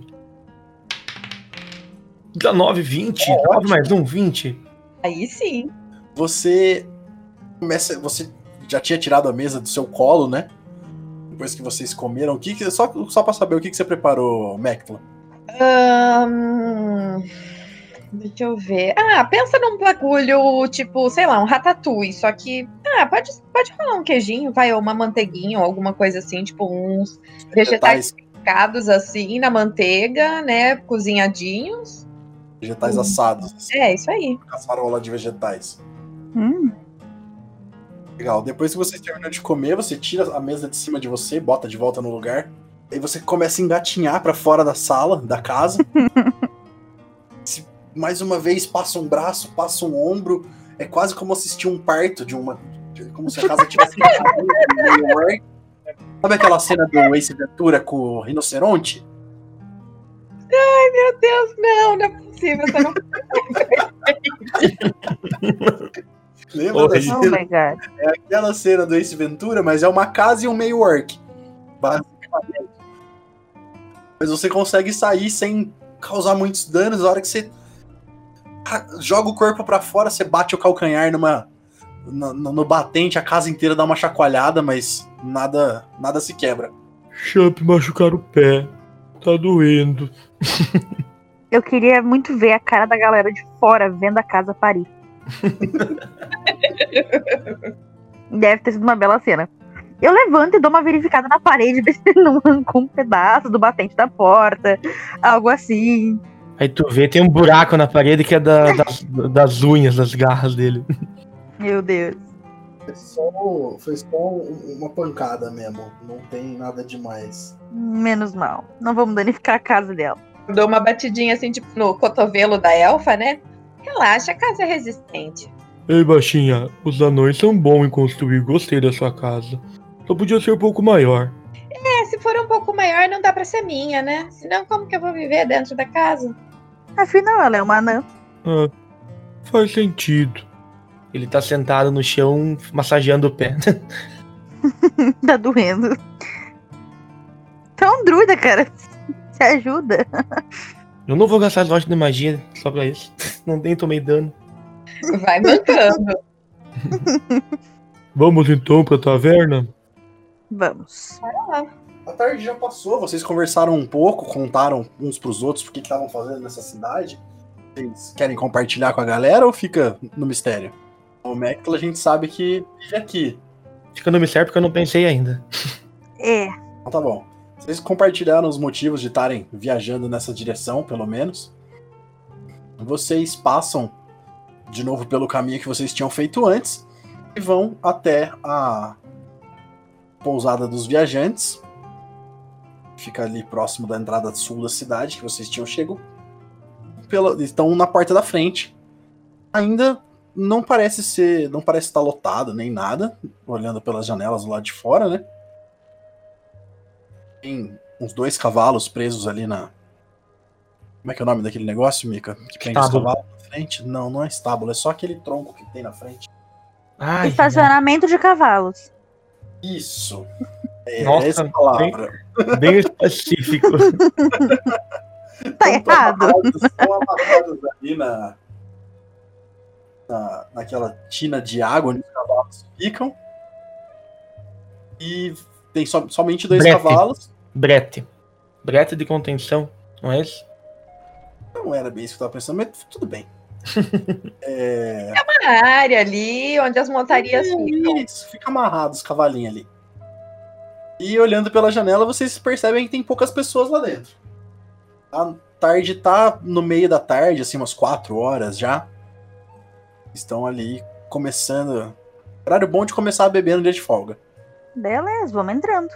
19, 20. 19 mais um, 20. Aí sim. Você começa. Você já tinha tirado a mesa do seu colo, né? Depois que vocês comeram. O que que- só, só pra saber o que, que você preparou, Mectla. Ahn, deixa eu ver. Ah, pensa num bagulho tipo, sei lá, um ratatouille. Só que. Ah, pode, pode rolar um queijinho, vai, ou uma manteiguinha, ou alguma coisa assim, tipo uns vegetais picados assim na manteiga, né? Cozinhadinhos. Vegetais assados. assim, É, isso aí. Caçarola de vegetais. Hum, Legal. Depois que você terminou de comer, você tira a mesa de cima de você, bota de volta no lugar. Aí você começa a engatinhar pra fora da sala, da casa. Mais uma vez passa um braço, passa um ombro. É quase como assistir um parto de uma. Como se a casa tivesse. Sabe aquela cena do Ace Ventura com o rinoceronte? Meu Deus, não, não é possível. Você não Lembra da Horrível. oh cena? my god. É aquela cena do Ace Ventura, mas é uma casa e um meio orc. Basicamente. Mas você consegue sair sem causar muitos danos. A hora que você joga o corpo pra fora, você bate o calcanhar numa. No, no- no batente, a casa inteira dá uma chacoalhada, mas nada, nada se quebra. Champ machucar o pé. Tá doendo. Eu queria muito ver a cara da galera de fora vendo a casa parir. Deve ter sido uma bela cena. Eu levanto e dou uma verificada na parede, ver se não arrancou um pedaço do batente da porta, algo assim. Aí tu vê, tem um buraco na parede que é da- das, das unhas, das garras dele. Meu Deus. Foi só, foi só uma pancada mesmo. Não tem nada demais. Menos mal. Não vamos danificar a casa dela. dou uma batidinha assim, tipo, no cotovelo da elfa, né? Relaxa, a casa é resistente. Ei, baixinha, os anões são bons em construir. Gostei da sua casa. Só podia ser um pouco maior. É, se for um pouco maior, não dá pra ser minha, né? Senão, como que eu vou viver dentro da casa? Afinal, ela é uma anã. Ah, faz sentido. Ele tá sentado no chão, massageando o pé. tá doendo. Então, druida, cara. Se ajuda. Eu não vou gastar as lojas de magia só pra isso. Não nem tomei dano. Vai mancando. Vamos então pra taverna? Vamos. A tarde já passou, vocês conversaram um pouco, contaram uns pros outros o que estavam fazendo nessa cidade. Vocês querem compartilhar com a galera ou fica no mistério? O Mectla a gente sabe que vive aqui. Fica no mistério porque eu não pensei ainda. É. Então tá bom. Vocês compartilharam os motivos de estarem viajando nessa direção, pelo menos. Vocês passam de novo pelo caminho que vocês tinham feito antes e vão até a pousada dos viajantes. Fica ali próximo da entrada sul da cidade que vocês tinham chego. Pela, estão na porta da frente. Ainda não parece ser, não parece estar lotado nem nada, olhando pelas janelas do lado de fora, né? Tem uns dois cavalos presos ali na. Como é que é o nome daquele negócio, Mika? Que prende os cavalos na frente? Não, não é estábulo, é só aquele tronco que tem na frente. Ai, Estacionamento de cavalos. Isso. É Nossa, essa palavra. bem específico. Tá errado. Estão amarrados ali na, na. naquela tina de água onde os cavalos ficam. E tem so- somente dois Brete. cavalos. Brete. Brete de contenção, não é isso? Não era bem isso que eu tava pensando, mas tudo bem. É, Uma área ali onde as montarias ficam. Isso, fica amarrado os cavalinhos ali. E olhando pela janela, vocês percebem que tem poucas pessoas lá dentro. A tarde tá no meio da tarde, assim, umas 4 horas já. Estão ali começando. Horário bom de começar a beber no dia de folga. Beleza, vamos entrando.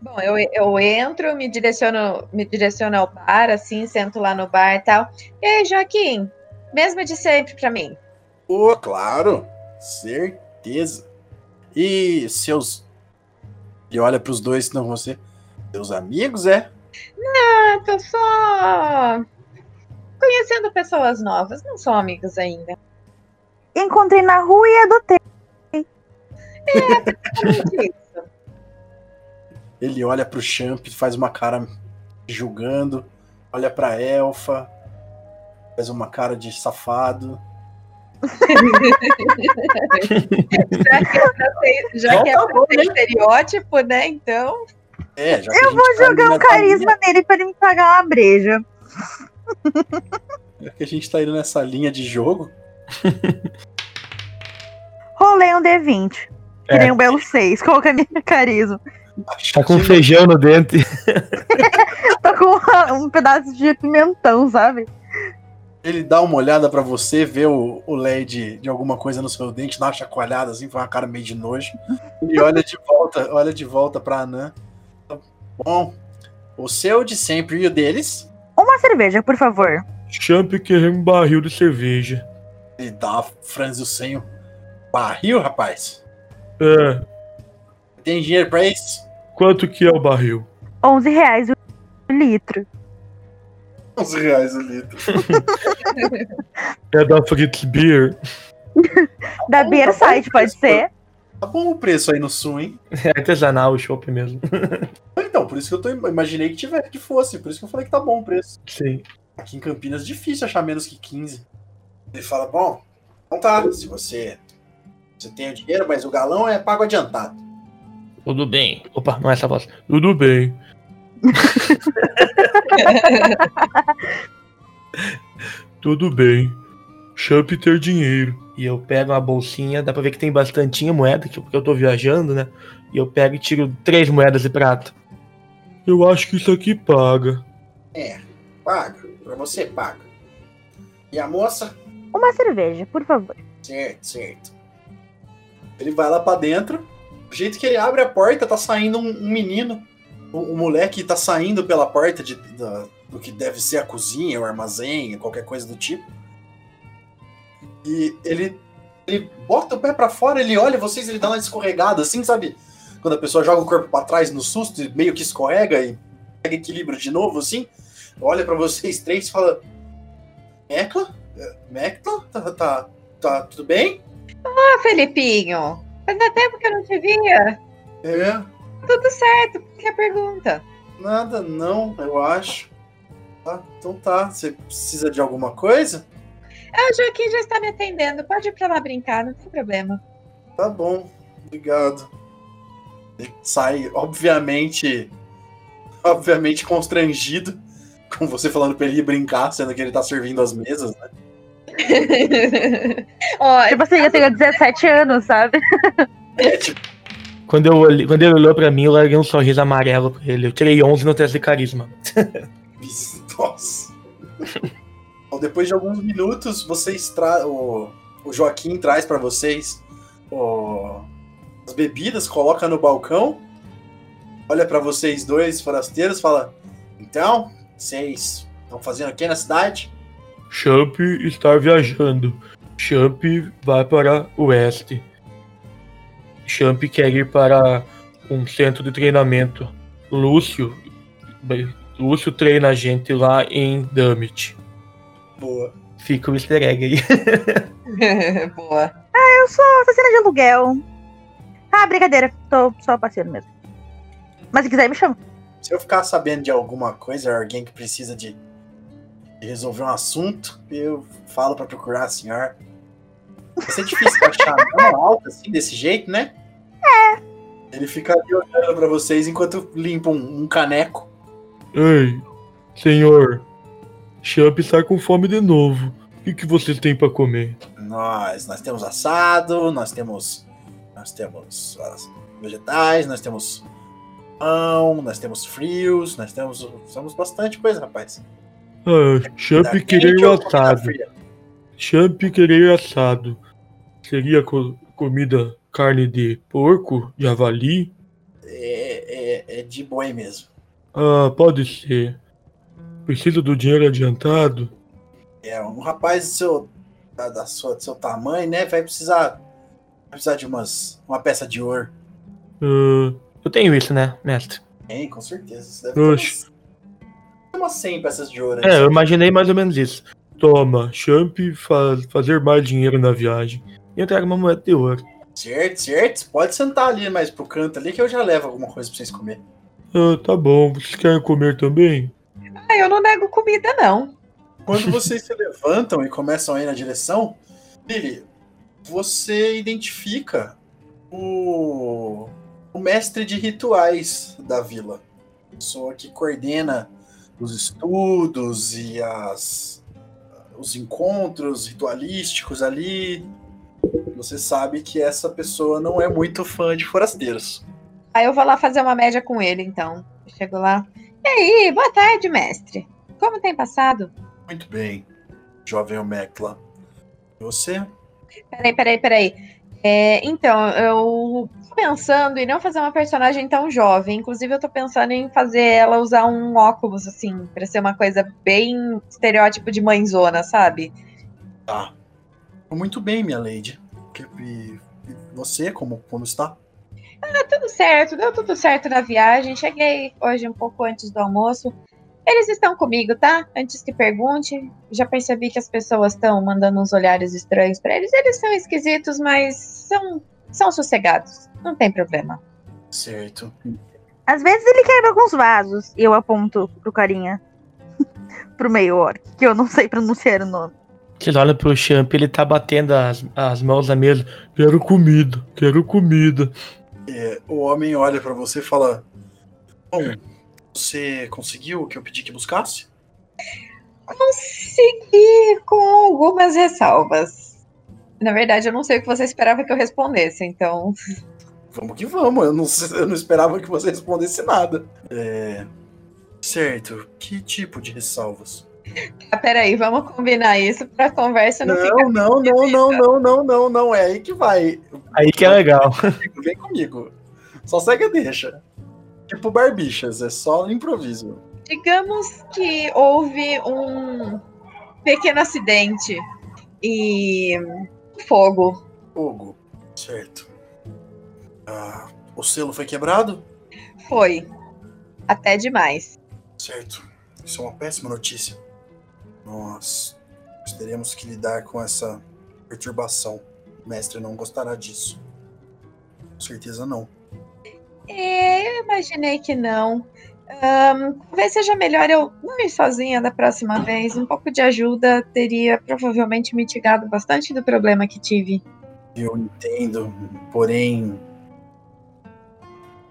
Bom, eu, eu entro, me direciono, me direciono ao bar, assim, sento lá no bar e tal. E aí, Joaquim, mesmo de sempre pra mim. Pô, claro, certeza. E seus. E olha pros dois, não você. Seus amigos, é? Ah, tô só conhecendo pessoas novas, não são amigos ainda. Encontrei na rua e adotei. Exatamente isso. Ele olha pro Champ, faz uma cara julgando, olha pra Elfa, faz uma cara de safado. Já que é pra ser, já que é tá pra bom, ser né? estereótipo, né? Então. É, já Eu vou tá jogar um nessa carisma nele pra ele me pagar uma breja. linha- Já que a gente tá indo nessa linha de jogo, Rolei um D20. Que É. nem um belo 6. Qual que é a minha carisma? Tá com feijão no dente. Tô com um pedaço de pimentão, sabe? Ele dá uma olhada pra você, vê o, o LED de alguma coisa no seu dente, dá uma chacoalhada assim, faz uma cara meio de nojo. E olha de volta, olha de volta pra Anã. Bom, o seu de sempre e o deles. Uma cerveja, por favor. Champ quer um barril de cerveja. Ele dá uma franze o senho. Barril, rapaz? É, Tem dinheiro pra isso? quanto que é o barril? 11 reais o litro. 11 reais o litro. É da Fritz Beer. Da bom, Beer tá Site, pode ser? Tá bom o preço aí no sul, hein? É artesanal o chopp mesmo. Então, por isso que eu tô, imaginei que tivesse, que fosse. Por isso que eu falei que tá bom o preço. Sim. Aqui em Campinas é difícil achar menos que 15. Ele fala, bom, então tá, se você, você tem o dinheiro, mas o galão é pago adiantado. Tudo bem. Opa, não é essa voz. Tudo bem. Tudo bem. Champ ter dinheiro. E eu pego uma bolsinha, dá pra ver que tem bastantinha moeda, que- porque eu tô viajando, né? E eu pego e tiro três moedas de prata. Eu acho que isso aqui paga. É, paga. Pra você, paga. E a moça? Uma cerveja, por favor. Certo, certo. Ele vai lá pra dentro. Do jeito que ele abre a porta, tá saindo um, um menino. Um, um moleque tá saindo pela porta de, da- do que deve ser a cozinha, o armazém, qualquer coisa do tipo. E ele, ele bota o pé pra fora, ele olha vocês, ele dá uma escorregada, assim, sabe? Quando a pessoa joga o corpo pra trás no susto e meio que escorrega e pega equilíbrio de novo, assim. Olha pra vocês três e fala: Mecla? Mecla? Tá, tá, tá tudo bem? Ah, Felipinho, fazia tempo que eu não te via. É, Tudo certo, que a pergunta? nada não, eu acho. Tá, então tá. Você precisa de alguma coisa? Ah, o Joaquim já está me atendendo, pode ir pra lá brincar, não tem problema. Tá bom, obrigado. Ele sai, obviamente, obviamente constrangido, com você falando pra ele ir brincar, sendo que ele tá servindo as mesas, né? Ó, Tipo assim, eu tenho 17 anos, sabe? É, tipo, Quando, eu olhei, quando ele olhou pra mim, eu larguei um sorriso amarelo pra ele. Eu tirei 11 no teste de carisma. Nossa. Bom, depois de alguns minutos, vocês tra... o, o Joaquim traz pra vocês o... as bebidas, coloca no balcão, olha pra vocês dois forasteiros, fala: Então, vocês estão fazendo o que na cidade? Champ está viajando. Champ vai para o oeste. Champ quer ir para um centro de treinamento. Lúcio. Lúcio treina a gente lá em Damit. Boa. Fica o easter egg aí. Boa. Eu sou assassina de aluguel. Ah, brincadeira. Tô só passeando mesmo. Mas se quiser, me chama. Se eu ficar sabendo de alguma coisa, alguém que precisa de, resolver um assunto, eu falo pra procurar a senhora. Vai ser difícil achar tão alto assim, desse jeito, né? É. Ele fica ali olhando pra vocês enquanto limpa um, um caneco. Ei, senhor. Champ está com fome de novo. O que, que vocês têm para comer? Nós, nós temos assado, nós temos, nós temos vegetais, nós temos pão, nós temos frios, nós temos, temos bastante coisa, rapaz. Ah, Champ Comida querer assado. Champ querer assado. Seria co- comida carne de porco, javali? É, é, é de boi mesmo. Ah, pode ser. Preciso do dinheiro adiantado? É, um rapaz do seu, da, da sua, do seu tamanho, né, vai precisar, vai precisar de umas, uma peça de ouro. Ah, Eu tenho isso, né, mestre? Tem, com certeza. Você deve ter Oxe. umas, umas 100 peças de ouro. É, eu imaginei mais ou menos isso. toma, Champ faz, fazer mais dinheiro na viagem. E eu trago uma moeda de ouro. Certo, certo. Pode sentar ali mais pro canto ali que eu já levo alguma coisa pra vocês comer. Ah, tá bom. Vocês querem comer também? Ah, eu não nego comida, não. Quando vocês se levantam e começam a ir na direção, Lily, você identifica o, o mestre de rituais da vila. Pessoa que coordena os estudos e as, os encontros ritualísticos ali. Você sabe que essa pessoa não é muito fã de forasteiros. Aí eu vou lá fazer uma média com ele, então. Eu chego lá. E aí, boa tarde, mestre. Como tem passado? Muito bem, jovem Omecla. E você? Peraí, peraí, peraí. É, então, eu tô pensando em não fazer uma personagem tão jovem. Inclusive, eu tô pensando em fazer ela usar um óculos, assim, pra ser uma coisa bem estereótipo de mãezona, sabe? Tá. Muito bem, minha lady. Que- E e você, como, como está? Tá tudo certo, deu tudo certo na viagem. Cheguei hoje um pouco antes do almoço. Eles estão comigo, tá? Antes que pergunte, já percebi que as pessoas estão mandando uns olhares estranhos pra eles. Eles são esquisitos, mas são, são sossegados. Não tem problema. Certo. Às vezes ele quebra alguns vasos. E eu aponto pro carinha. pro meio orc, que eu não sei pronunciar o nome. Vocês olham pro Champ, ele tá batendo as, as mãos na mesa. Quero comida, quero comida. É, o homem olha pra você e fala: Bom, você conseguiu o que eu pedi que buscasse? Consegui com algumas ressalvas. Na verdade, eu não sei o que você esperava que eu respondesse, então. Vamos que vamos. Eu não, eu não esperava que você respondesse nada. É. Certo. Que tipo de ressalvas? Ah, peraí, vamos combinar isso pra conversa não, Não, ficar. não, não, não, não, não, não, não. É aí que vai. Aí que é legal. Vem comigo. Só segue a deixa. Tipo barbichas, é só improviso. Digamos que houve um pequeno acidente e fogo. Fogo. Certo. Ah, o selo foi quebrado? Foi. Até demais. Certo. Isso é uma péssima notícia. Nós, nós teremos que lidar com essa perturbação. O mestre não gostará disso. Com certeza não. É, eu imaginei que não. Ahn, talvez seja melhor eu não ir sozinha da próxima vez. Um pouco de ajuda teria provavelmente mitigado bastante do problema que tive. Eu entendo, porém.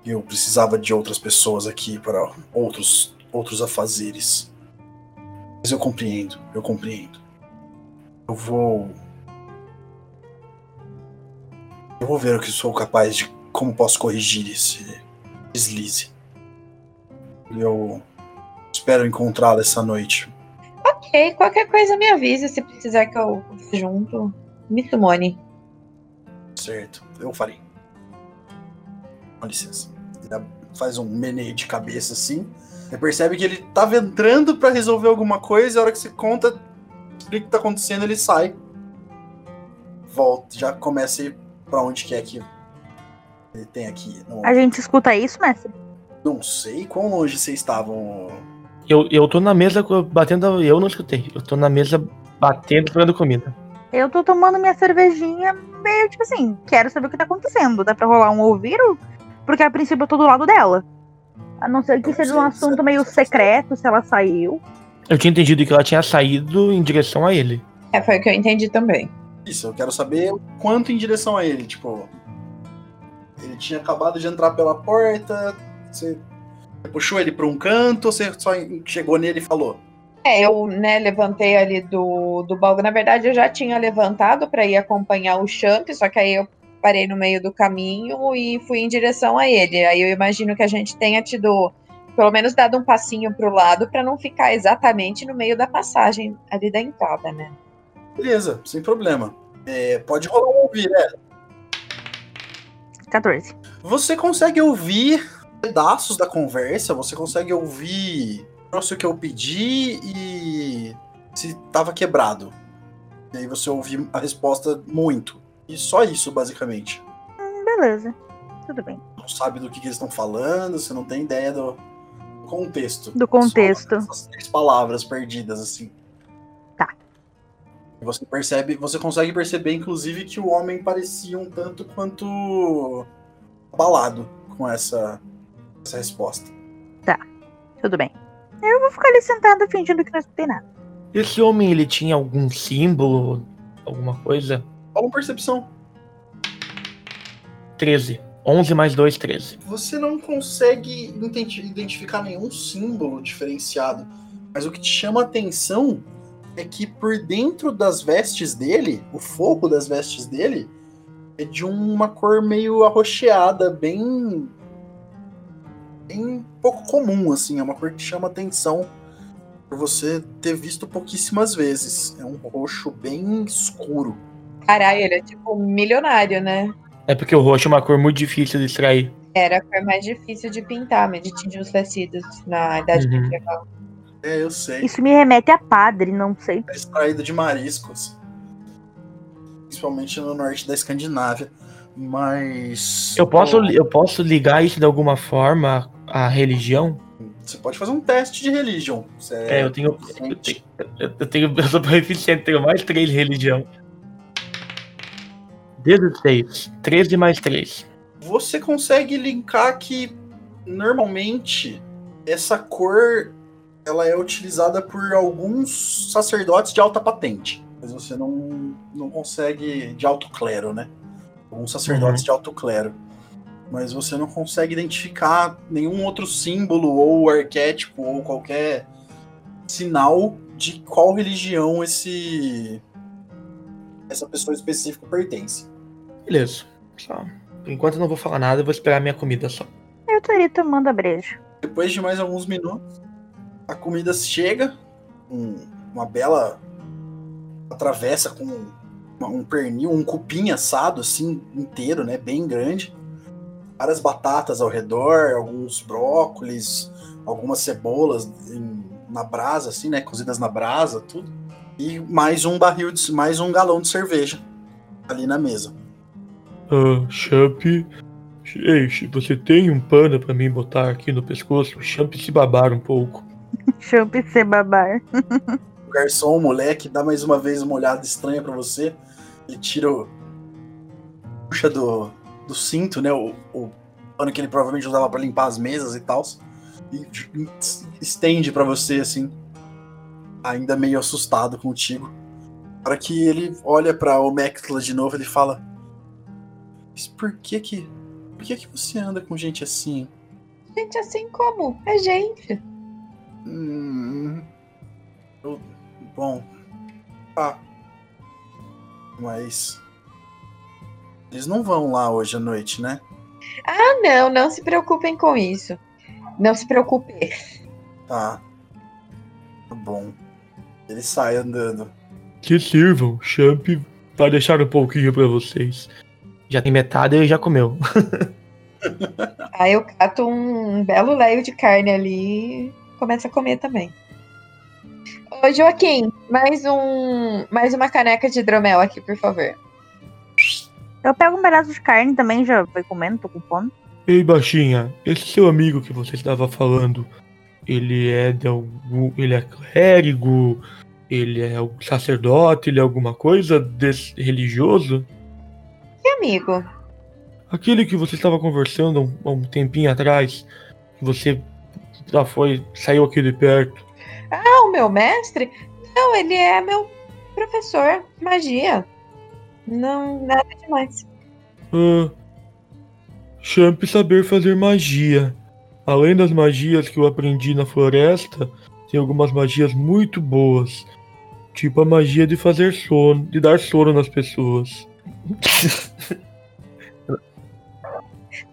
Eu precisava de outras pessoas aqui para outros, outros afazeres. Mas eu compreendo, eu compreendo. Eu vou. Eu vou ver o que sou capaz de como posso corrigir esse deslize. Eu espero encontrá-la essa noite. Ok, qualquer coisa me avise se precisar que eu junto. Me sumone. Certo, eu farei. Com licença. Faz um meneio de cabeça assim. Você percebe que ele tava entrando pra resolver alguma coisa, e a hora que você conta, o que tá acontecendo, ele sai. Volta, já começa a ir pra onde quer que ele tem aqui. Não, A gente escuta isso, mestre? não sei quão longe vocês estavam. Eu, eu tô na mesa batendo. Eu não escutei. Eu tô na mesa batendo, comendo comida. Eu tô tomando minha cervejinha meio tipo assim, quero saber o que tá acontecendo. Dá pra rolar um ouviro? Porque a princípio eu tô do lado dela. A não ser que seja um assunto meio secreto, se ela saiu. Eu tinha entendido que ela tinha saído em direção a ele. É, foi o que eu entendi também. Isso, eu quero saber o quanto em direção a ele. Tipo, ele tinha acabado de entrar pela porta, você puxou ele pra um canto, ou você só chegou nele e falou? É, eu, né, levantei ali do, do balcão. Na verdade, eu já tinha levantado para ir acompanhar o Champ, só que aí eu parei no meio do caminho e fui em direção a ele. Aí eu imagino que a gente tenha tido, pelo menos, dado um passinho pro lado para não ficar exatamente no meio da passagem ali da entrada, né? Beleza, sem problema. É, pode rolar um ouvir, é. 14. Você consegue ouvir pedaços da conversa, você consegue ouvir o que eu pedi e se tava quebrado. E aí você ouve a resposta muito. E só isso, basicamente. Hum, beleza. Tudo bem. Não sabe do que, que eles estão falando, você não tem ideia do contexto. Do contexto. Só essas três palavras perdidas, assim. Tá. E Você percebe, você consegue perceber, inclusive, que o homem parecia um tanto quanto abalado com essa, essa resposta. Tudo bem. Eu vou ficar ali sentada fingindo que não escutei nada. Esse homem, ele tinha algum símbolo, alguma coisa? Fala uma percepção. 13. 11 mais 2, 13. Você não consegue identi- identificar nenhum símbolo diferenciado, mas o que te chama a atenção é que por dentro das vestes dele, o forro das vestes dele, é de uma cor meio arroxeada, bem. bem pouco comum, assim. É uma cor que chama atenção por você ter visto pouquíssimas vezes. É um roxo bem escuro. Caralho, ele é tipo milionário, né? É porque o roxo é uma cor muito difícil de extrair. Era a cor mais difícil de pintar, mas de tingir os tecidos na idade Uhum. medieval. É, eu sei. Isso me remete a padre, não sei. é extraído de mariscos. Principalmente no norte da Escandinávia. Mas. Eu posso, eu posso ligar isso de alguma forma à religião? Você pode fazer um teste de religion. Você É, eu tenho. Eu tenho, eu eu tenho, eu sou proficiente, tenho mais 3 religião. 16. 13 mais 3. Você consegue linkar que normalmente essa cor ela é utilizada por alguns sacerdotes de alta patente. Mas você não, não consegue. de alto clero, né? Alguns sacerdotes de alto clero. Mas você não consegue identificar nenhum outro símbolo ou arquétipo ou qualquer sinal de qual religião esse essa pessoa específica pertence. Beleza. Só. Por enquanto eu não vou falar nada, eu vou esperar a minha comida só. Eu tô ali tomando a breja. Depois de mais alguns minutos, a comida chega, um- uma bela atravessa com uma- um pernil, um cupim assado assim inteiro, né, bem grande. Várias batatas ao redor, alguns brócolis, algumas cebolas em- na brasa assim, né, cozidas na brasa, tudo. E mais um barril de mais um galão de cerveja ali na mesa. Ah, Champ. Ei, você tem um pano pra mim botar aqui no pescoço? Champ se babar um pouco. Champ se babar. O garçom, o moleque, dá mais uma vez uma olhada estranha pra você. Ele tira o. puxa do, do cinto, né? O, o pano que ele provavelmente usava pra limpar as mesas e tal. E estende pra você, assim. Ainda meio assustado contigo. Para que ele olha pra o Mectla de novo, ele fala: Mas por que que. Por que que você anda com gente assim? Gente, assim como? É gente. Hum, eu- bom. Ah. Mas. Eles não vão lá hoje à noite, né? Ah, não, não se preocupem com isso. Não se preocupe. Tá. Tá bom. Ele sai andando. Que sirvam, Champ vai deixar um pouquinho pra vocês. Já tem metade e já comeu. Aí eu cato um belo leio de carne ali e começo a comer também. Ô, Joaquim, mais um, mais uma caneca de hidromel aqui, por favor. Eu pego um pedaço de carne também, já vai comendo, tô com fome. Ei, baixinha, esse seu amigo que você estava falando, ele é de algum. ele é clérigo, ele é um sacerdote, ele é alguma coisa desse religioso? Que amigo? Aquele que você estava conversando um, um tempinho atrás, você já foi, saiu aqui de perto. Ah, o meu mestre? Não, ele é meu professor de magia. Não, nada demais. Ah, Champ saber fazer magia. Além das magias que eu aprendi na floresta, tem algumas magias muito boas. Tipo a magia de fazer sono, de dar sono nas pessoas.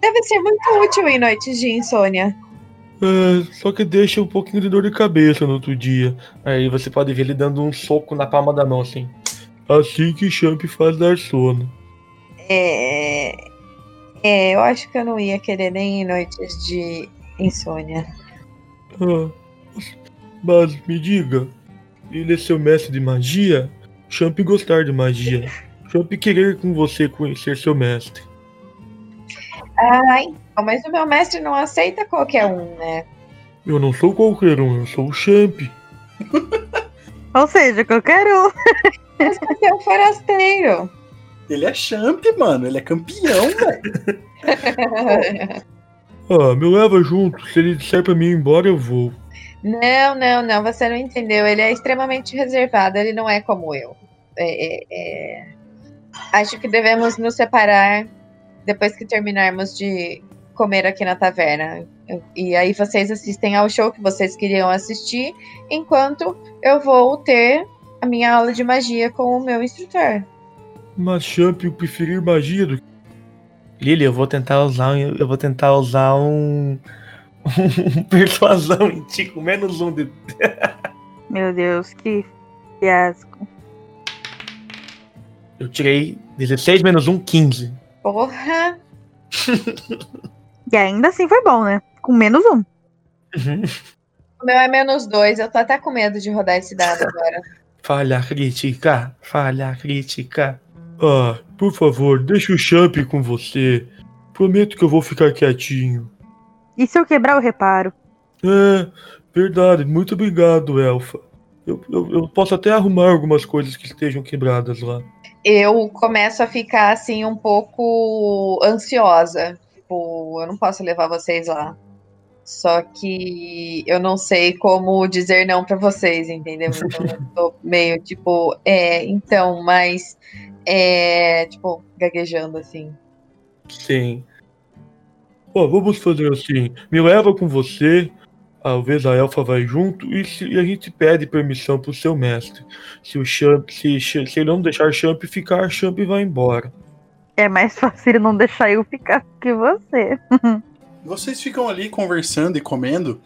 Deve ser muito útil em noites de insônia. É, só que deixa um pouquinho de dor de cabeça no outro dia. Aí você pode ver ele dando um soco na palma da mão, assim. Assim que Champ faz dar sono. É... é, eu acho que eu não ia querer nem em noites de insônia. Ah, mas- me diga, ele é seu mestre de magia? Champ gostar de magia. Champ querer com você conhecer seu mestre. Ah, então, mas o meu mestre não aceita qualquer um, né? Eu não sou qualquer um, eu sou o Champ. Ou seja, qualquer um. Mas você é um forasteiro. Ele é champ, mano. Ele é campeão, velho. Ah, me leva junto. Se ele disser pra mim ir embora, eu vou. Não, não, não, você não entendeu. Ele é extremamente reservado, ele não é como eu. É, é, é. Acho que devemos nos separar depois que terminarmos de comer aqui na taverna. E aí vocês assistem ao show que vocês queriam assistir, enquanto eu vou ter a minha aula de magia com o meu instrutor. Mas Champ, eu preferir magia do que. Lili, eu vou tentar usar um, eu vou tentar usar um, um persuasão em ti com menos um de Meu Deus, que fiasco. Eu tirei 16 menos 1, 15. Porra! E ainda assim foi bom, né? Com menos um. O meu é menos dois, eu tô até com medo de rodar esse dado agora. Falha crítica, falha crítica. Ah, por favor, deixa o Champ com você. Prometo que eu vou ficar quietinho. E se eu quebrar o reparo? É, verdade. Muito obrigado, Elfa. Eu, eu, eu posso até arrumar algumas coisas que estejam quebradas lá. eu começo a ficar assim um pouco ansiosa. Tipo, eu não posso levar vocês lá. Só que eu não sei como dizer não pra vocês, entendeu? Então eu tô meio tipo, é, então, mas é, tipo, gaguejando assim. Sim. Ó, vamos fazer assim. Me leva com você. Talvez a Elfa vai junto e, se- e a gente pede permissão pro seu mestre. Se o Champ, se, se ele não deixar Champ ficar, Champ vai embora. É mais fácil ele não deixar eu ficar que você. Vocês ficam ali conversando e comendo.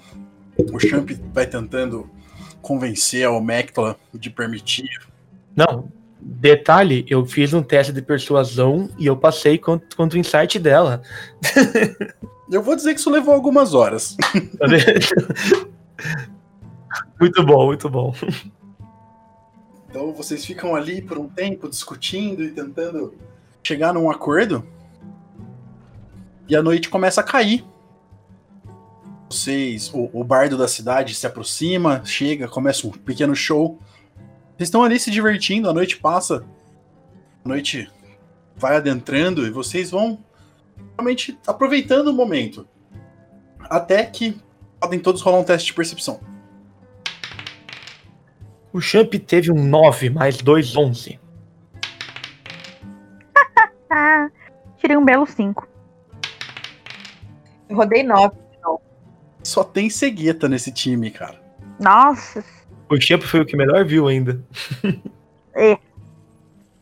O champ vai tentando convencer a Omectla de permitir. Não, detalhe, eu fiz um teste de persuasão e eu passei contra, contra o insight dela. Eu vou dizer que isso levou algumas horas. Muito bom, muito bom. Então vocês ficam ali por um tempo discutindo e tentando chegar num acordo. E a noite começa a cair. Vocês, o, o bardo da cidade se aproxima, chega, começa um pequeno show. Vocês estão ali se divertindo, a noite passa. A noite vai adentrando e vocês vão realmente aproveitando o momento. Até que podem todos rolar um teste de percepção. O Champ teve um 9 mais 2, 11. Ah, tirei um belo 5. Eu rodei nove. Só tem cegueta nesse time, cara. Nossa. O Champ foi o que melhor viu ainda.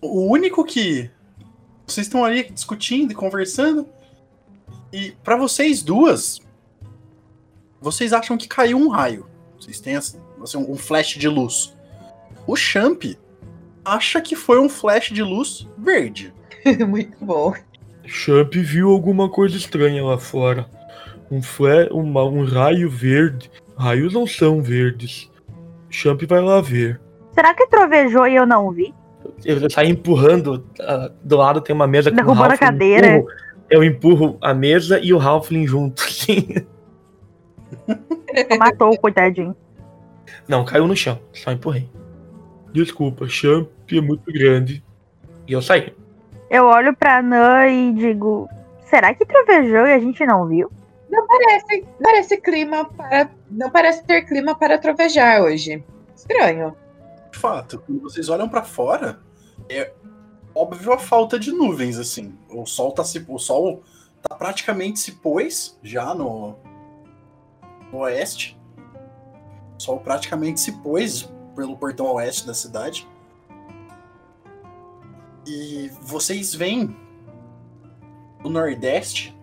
O único que. Vocês estão ali discutindo e conversando. E pra vocês duas, vocês acham que caiu um raio. Vocês têm assim, um flash de luz. O Champ acha que foi um flash de luz verde. Muito bom. Champ viu alguma coisa estranha lá fora. Um, fle uma, um raio verde. Raios não são verdes. Champ vai lá ver. Será que trovejou e eu não vi? Eu saio empurrando. ah, do lado tem uma mesa com o Derrubando a Halfling, cadeira. empurro- eu empurro a mesa e o Halfling junto. Matou o coitadinho. Não, caiu no chão. Só empurrei. Desculpa, Champ é muito grande. E eu saí. Eu olho pra Nan e digo: será que trovejou e a gente não viu? Parece, parece clima para. Não parece ter clima para trovejar hoje. Estranho. De fato, quando vocês olham pra fora, é óbvio a falta de nuvens, assim. O sol tá se. O sol tá praticamente se pôs já no, no oeste. O sol praticamente se pôs pelo portão oeste da cidade. E vocês veem o nordeste.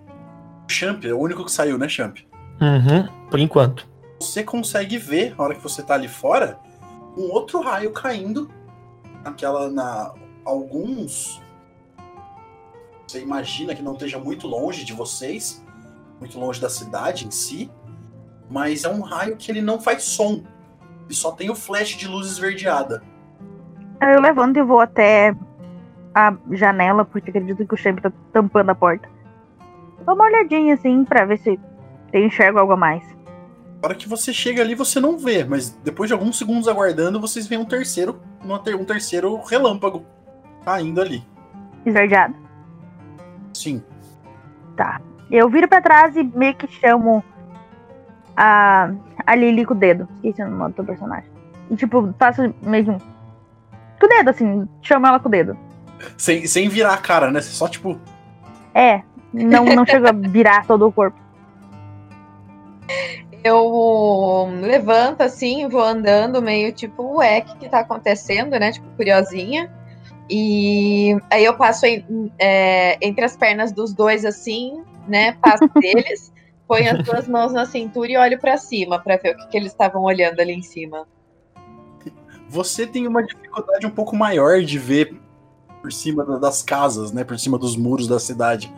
O Champ é o único que saiu, né, Champ? Uhum, por enquanto. você consegue ver, na hora que você tá ali fora, um outro raio caindo naquela. na. alguns. Você imagina que não esteja muito longe de vocês, muito longe da cidade em si, mas é um raio que ele não faz som. Ele só tem o flash de luz esverdeada. Eu levanto e vou até a janela, porque acredito que o Champ tá tampando a porta. Dá uma olhadinha assim pra ver se eu enxergo algo a mais. Na hora que você chega ali, você não vê, mas depois de alguns segundos aguardando, vocês veem um terceiro, um terceiro relâmpago caindo ali. Esverdeado. Sim. Tá. Eu viro pra trás e meio que chamo a, a Lily com o dedo. Esqueci o nome do personagem. E tipo, faço mesmo. Com o dedo, assim. Chamo ela com o dedo. Sem, sem virar a cara, né? Só tipo. É. Não, não chega a virar todo o corpo. Eu levanto assim, vou andando meio tipo, ué, o que, que tá acontecendo, né? Tipo, curiosinha. E aí eu passo em- é, entre as pernas dos dois assim, né? Passo deles, ponho as duas mãos na cintura e olho pra cima pra ver o que, que eles estavam olhando ali em cima. Você tem uma dificuldade um pouco maior de ver por cima da- das casas, né? Por cima dos muros da cidade.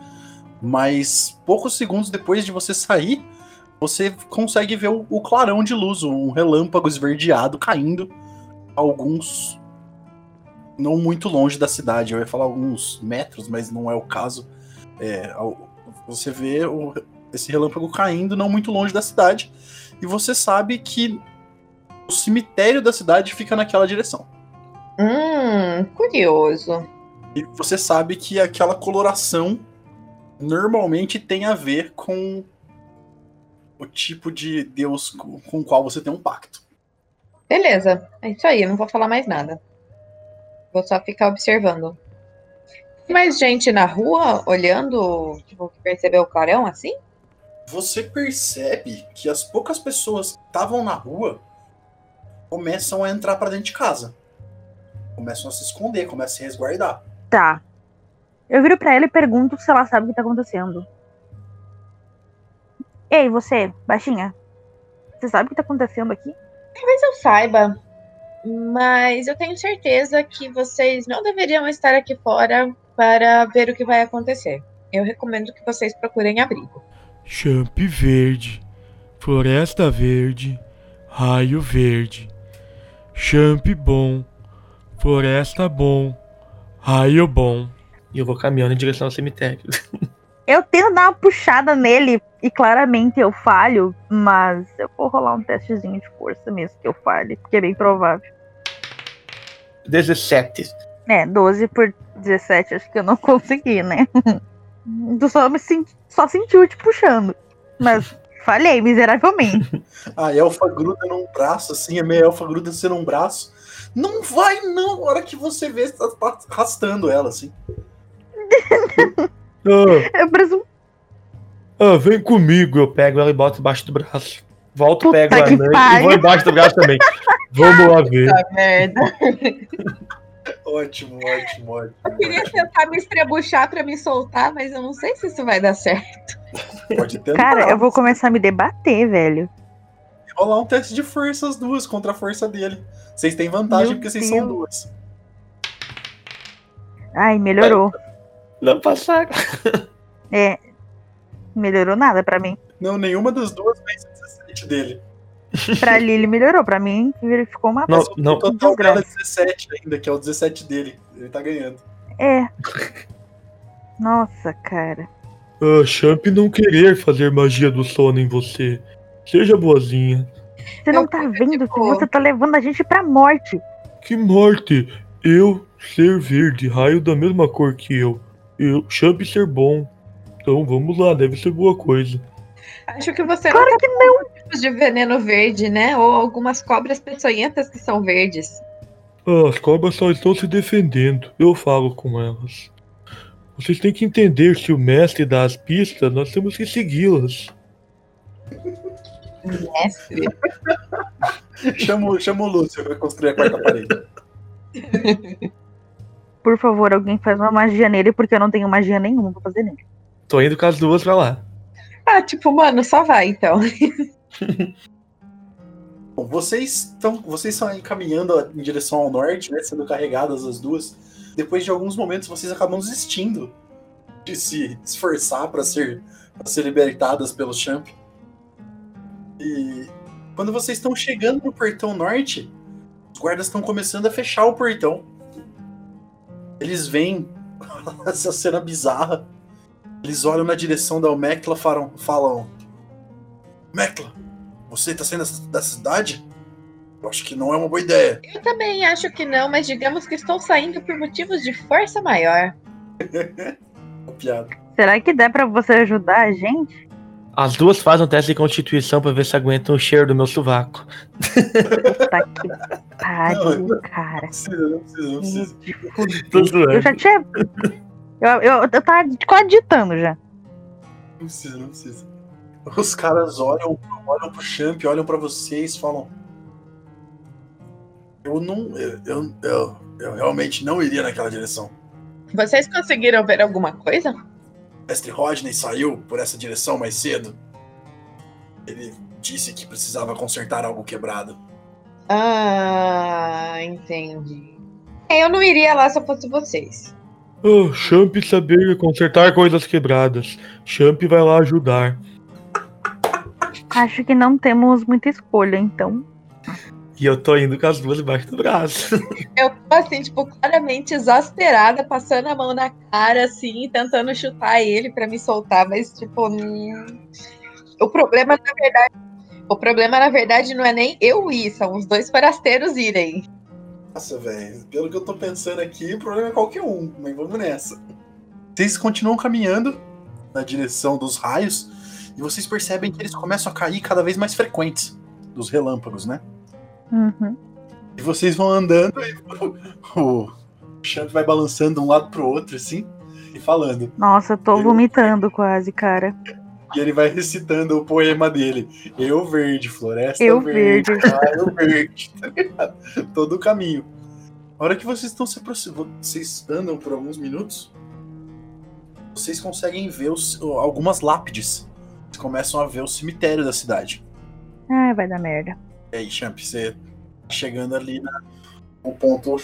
Mas poucos segundos depois de você sair, você consegue ver o, o clarão de luz, um relâmpago esverdeado caindo alguns. Não muito longe da cidade. Eu ia falar alguns metros, mas não é o caso. É, você vê o- esse relâmpago caindo não muito longe da cidade. E você sabe que o cemitério da cidade fica naquela direção. Hum, curioso. E você sabe que aquela coloração normalmente tem a ver com o tipo de deus com, o qual você tem um pacto. Beleza, é isso aí, eu não vou falar mais nada. Vou só ficar observando. Tem mais gente na rua olhando, tipo, que percebeu o clarão assim? Você percebe que as poucas pessoas que estavam na rua começam a entrar pra dentro de casa. Começam a se esconder, começam a se resguardar. Tá. Eu viro pra ela e pergunto se ela sabe o que tá acontecendo. Ei, você, baixinha. Você sabe o que tá acontecendo aqui? Talvez eu saiba, mas eu tenho certeza que vocês não deveriam estar aqui fora para ver o que vai acontecer. Eu recomendo que vocês procurem abrigo. Champ verde, floresta verde, raio verde. Champ bom, floresta bom, raio bom. E eu vou caminhando em direção ao cemitério. Eu tento dar uma puxada nele e claramente eu falho, mas eu vou rolar um testezinho de força mesmo que eu falhe, porque é bem provável. 17. É, 12 por 17, acho que eu não consegui, né? Tu só, me senti, só sentiu te puxando. Mas falhei miseravelmente. A elfa gruda num braço, assim, a meia elfa gruda você num braço. Não vai, não! A hora que você vê, você tá arrastando ela, assim. Ah, Eu presumo. ah, vem comigo. Eu pego ela e boto embaixo do braço. Volto, Puta pego a que Anã e pariu. vou embaixo do braço também. Vamos lá ver. merda. Ótimo, ótimo, ótimo. Eu queria tentar me estrebuchar pra me soltar, mas eu não sei se isso vai dar certo. Pode tentar. Cara, eu vou começar a me debater, velho. rolar um teste de força as duas contra a força dele. Vocês têm vantagem Meu porque vocês são Deus. duas. Ai, melhorou. Não passaram. É. Melhorou nada pra mim. Não, nenhuma das duas vence o 17 dele. Pra Lily melhorou, pra mim ficou uma Não, Mas o não. total dela é Desgraça. 17 ainda, que é o 17 dele. Ele tá ganhando. É. Nossa, cara. Ah, Champ não querer fazer magia do sono em você. Seja boazinha. Você não Eu tá vendo tipo- que você tá levando a gente pra morte. Que morte! Eu ser verde, raio da mesma cor que eu. Eu, Champ ser bom. Então vamos lá, deve ser boa coisa. Acho que você Claro não que não. tipos de veneno verde, né? Ou algumas cobras peçonhentas que são verdes. Ah, as cobras só estão se defendendo. Eu falo com elas. Vocês têm que entender se o mestre dá as pistas, nós temos que segui-las. Mestre. Chama, o- chama o Lúcio pra construir a quarta parede. Por favor, alguém faz uma magia nele, porque eu não tenho magia nenhuma pra fazer nele. Tô indo com as duas pra lá. Ah, tipo, mano, só vai então. Bom, vocês estão vocês estão aí caminhando em direção ao norte, né, sendo carregadas as duas. Depois de alguns momentos, vocês acabam desistindo de se esforçar para ser para ser libertadas pelo Champ. E quando vocês estão chegando no portão norte, os guardas estão começando a fechar o portão. Eles veem essa cena bizarra. Eles olham na direção da Mecla e falam, falam Mecla, você tá saindo da cidade? Eu acho que não é uma boa ideia. Eu também acho que não, mas digamos que estou saindo por motivos de força maior. Piada. Será que dá pra você ajudar a gente? As duas fazem um teste de constituição pra ver se aguentam o cheiro do meu sovaco. Puta que pariu, cara. Não precisa, não precisa, não precisa. Tô Eu zoando. já tinha. Eu, eu, eu tava quase ditando já. Não precisa, não precisa. Os caras olham, olham pro Champ, olham pra vocês e falam. Eu não. Eu, eu, eu, eu realmente não iria naquela direção. Vocês conseguiram ver alguma coisa? Mestre Rodney saiu por essa direção mais cedo. Ele disse que precisava consertar algo quebrado. Ah, entendi. É, Eu não iria lá se eu fosse vocês. Ah, Champ saber consertar coisas quebradas. Champ vai lá ajudar. Acho que não temos muita escolha, então. E eu tô indo com as duas embaixo do braço. Eu tô assim, tipo, claramente exasperada, passando a mão na cara, assim, tentando chutar ele pra me soltar, mas, tipo. hum, O problema, na verdade. O problema, na verdade, não é nem eu ir, são os dois forasteiros irem. Nossa, velho. Pelo que eu tô pensando aqui, o problema é qualquer um, mas vamos nessa. Vocês continuam caminhando na direção dos raios e vocês percebem que eles começam a cair cada vez mais frequentes dos relâmpagos, né? Uhum. E vocês vão andando e o, Champ vai balançando de um lado pro outro, assim, e falando. Nossa, eu tô Eu- vomitando quase, cara. E ele vai recitando o poema dele. Eu verde, floresta Eu verde, verde. raio verde, tá ligado? Todo o caminho. A hora que vocês estão se aproximando, vocês andam por alguns minutos, vocês conseguem ver os- algumas lápides. Vocês começam a ver o cemitério da cidade. Ai, vai dar merda. E aí, Champ, você tá chegando ali na- no ponto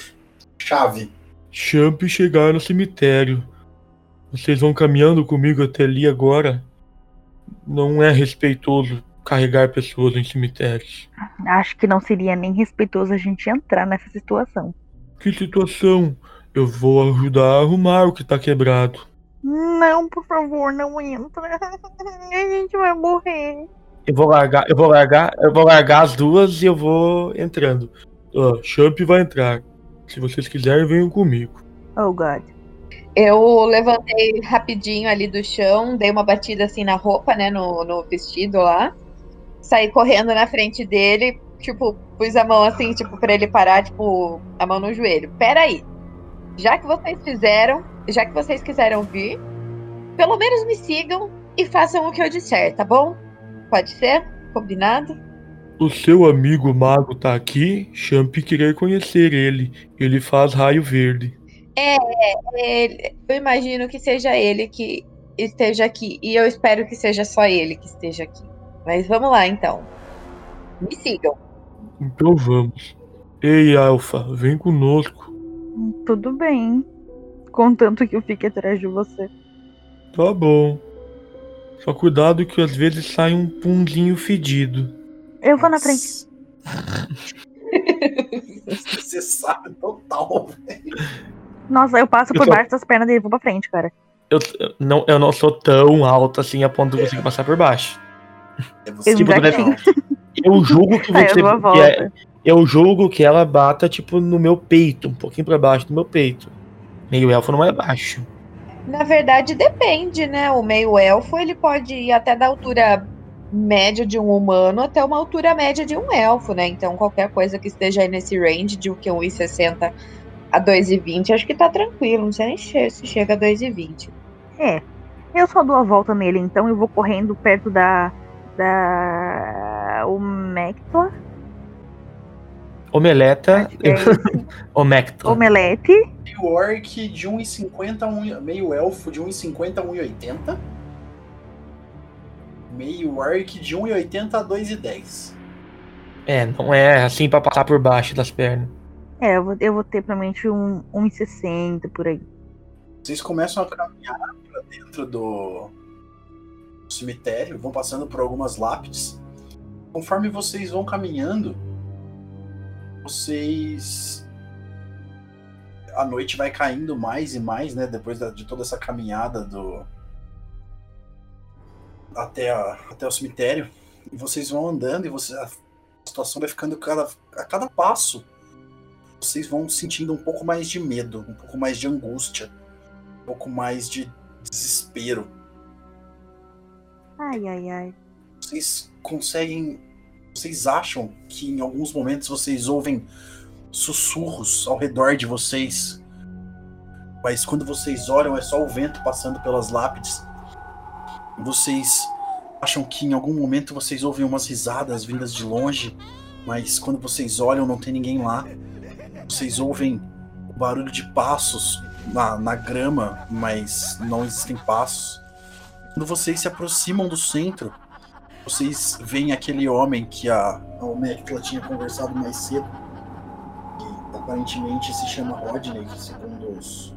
chave. Champ chegar no cemitério. Vocês vão caminhando comigo até ali agora. Não é respeitoso carregar pessoas em cemitérios. Acho que não seria nem respeitoso a gente entrar nessa situação. Que situação? Eu vou ajudar a arrumar o que tá quebrado. Não, por favor, não entra. A gente vai morrer. Eu vou largar, eu vou largar, eu vou largar as duas e eu vou entrando. Ah, Champ vai entrar. Se vocês quiserem, venham comigo. Oh, God. Eu levantei rapidinho ali do chão, dei uma batida assim na roupa, né, no, no vestido lá. Saí correndo na frente dele, tipo, pus a mão assim, tipo, pra ele parar, tipo, a mão no joelho. Pera aí. Já que vocês fizeram, já que vocês quiseram vir, pelo menos me sigam e façam o que eu disser, tá bom? Pode ser? Combinado? O seu amigo mago tá aqui. Champ querer conhecer ele. Ele faz raio verde. Ele- eu imagino que seja ele que esteja aqui. E eu espero que seja só ele que esteja aqui. Mas vamos lá, então. Me sigam. Então vamos. Ei, Alfa, vem conosco. Tudo bem. Contanto que eu fique atrás de você. Tá bom. Só cuidado que às vezes sai um pundinho fedido. Eu vou na frente. Você sabe total, velho. Nossa, eu passo Eu por só- baixo das pernas dele e vou pra frente, cara. Eu, eu não, eu não sou tão alto assim a ponto de conseguir passar por baixo. É você tinha. não. Eu julgo que Tá, eu você. que é- eu julgo que ela bata, tipo, no meu peito, um pouquinho pra baixo do meu peito. Meio elfo não é baixo. Na verdade, depende, né? O meio elfo ele pode ir até da altura média de um humano até uma altura média de um elfo, né? Então qualquer coisa que esteja aí nesse range de o que 1,60 a 2,20, acho que tá tranquilo. Não sei nem se chega a 2,20. É. Eu só dou a volta nele, então, e vou correndo perto da. Da. O Mectla. Omeleta. Esse. Omectla. Omelete. Meio orc de 1,50 a 1, meio elfo de 1,50 a 1,80. Meio orc de 1,80 a 2,10. É, não é assim pra passar por baixo das pernas. É, eu vou, eu vou ter provavelmente um 1,60 por aí. Vocês começam a caminhar pra dentro do cemitério, vão passando por algumas lápides. Conforme vocês vão caminhando, vocês. A noite vai caindo mais e mais, né? Depois de toda essa caminhada do. Até, a- até o cemitério. E vocês vão andando e você, a situação vai ficando cada, a cada passo. Vocês vão sentindo um pouco mais de medo, um pouco mais de angústia um pouco mais de desespero. Ai, ai, ai. Vocês conseguem. Vocês acham que em alguns momentos vocês ouvem sussurros ao redor de vocês. Mas quando vocês olham é só o vento passando pelas lápides. Vocês acham que em algum momento vocês ouvem umas risadas vindas de longe. Mas quando vocês olham não tem ninguém lá. Vocês ouvem o barulho de passos na, na grama, mas não existem passos. Quando vocês se aproximam do centro, vocês veem aquele homem que a, a Omecla tinha conversado mais cedo, que aparentemente se chama Rodney, segundo os,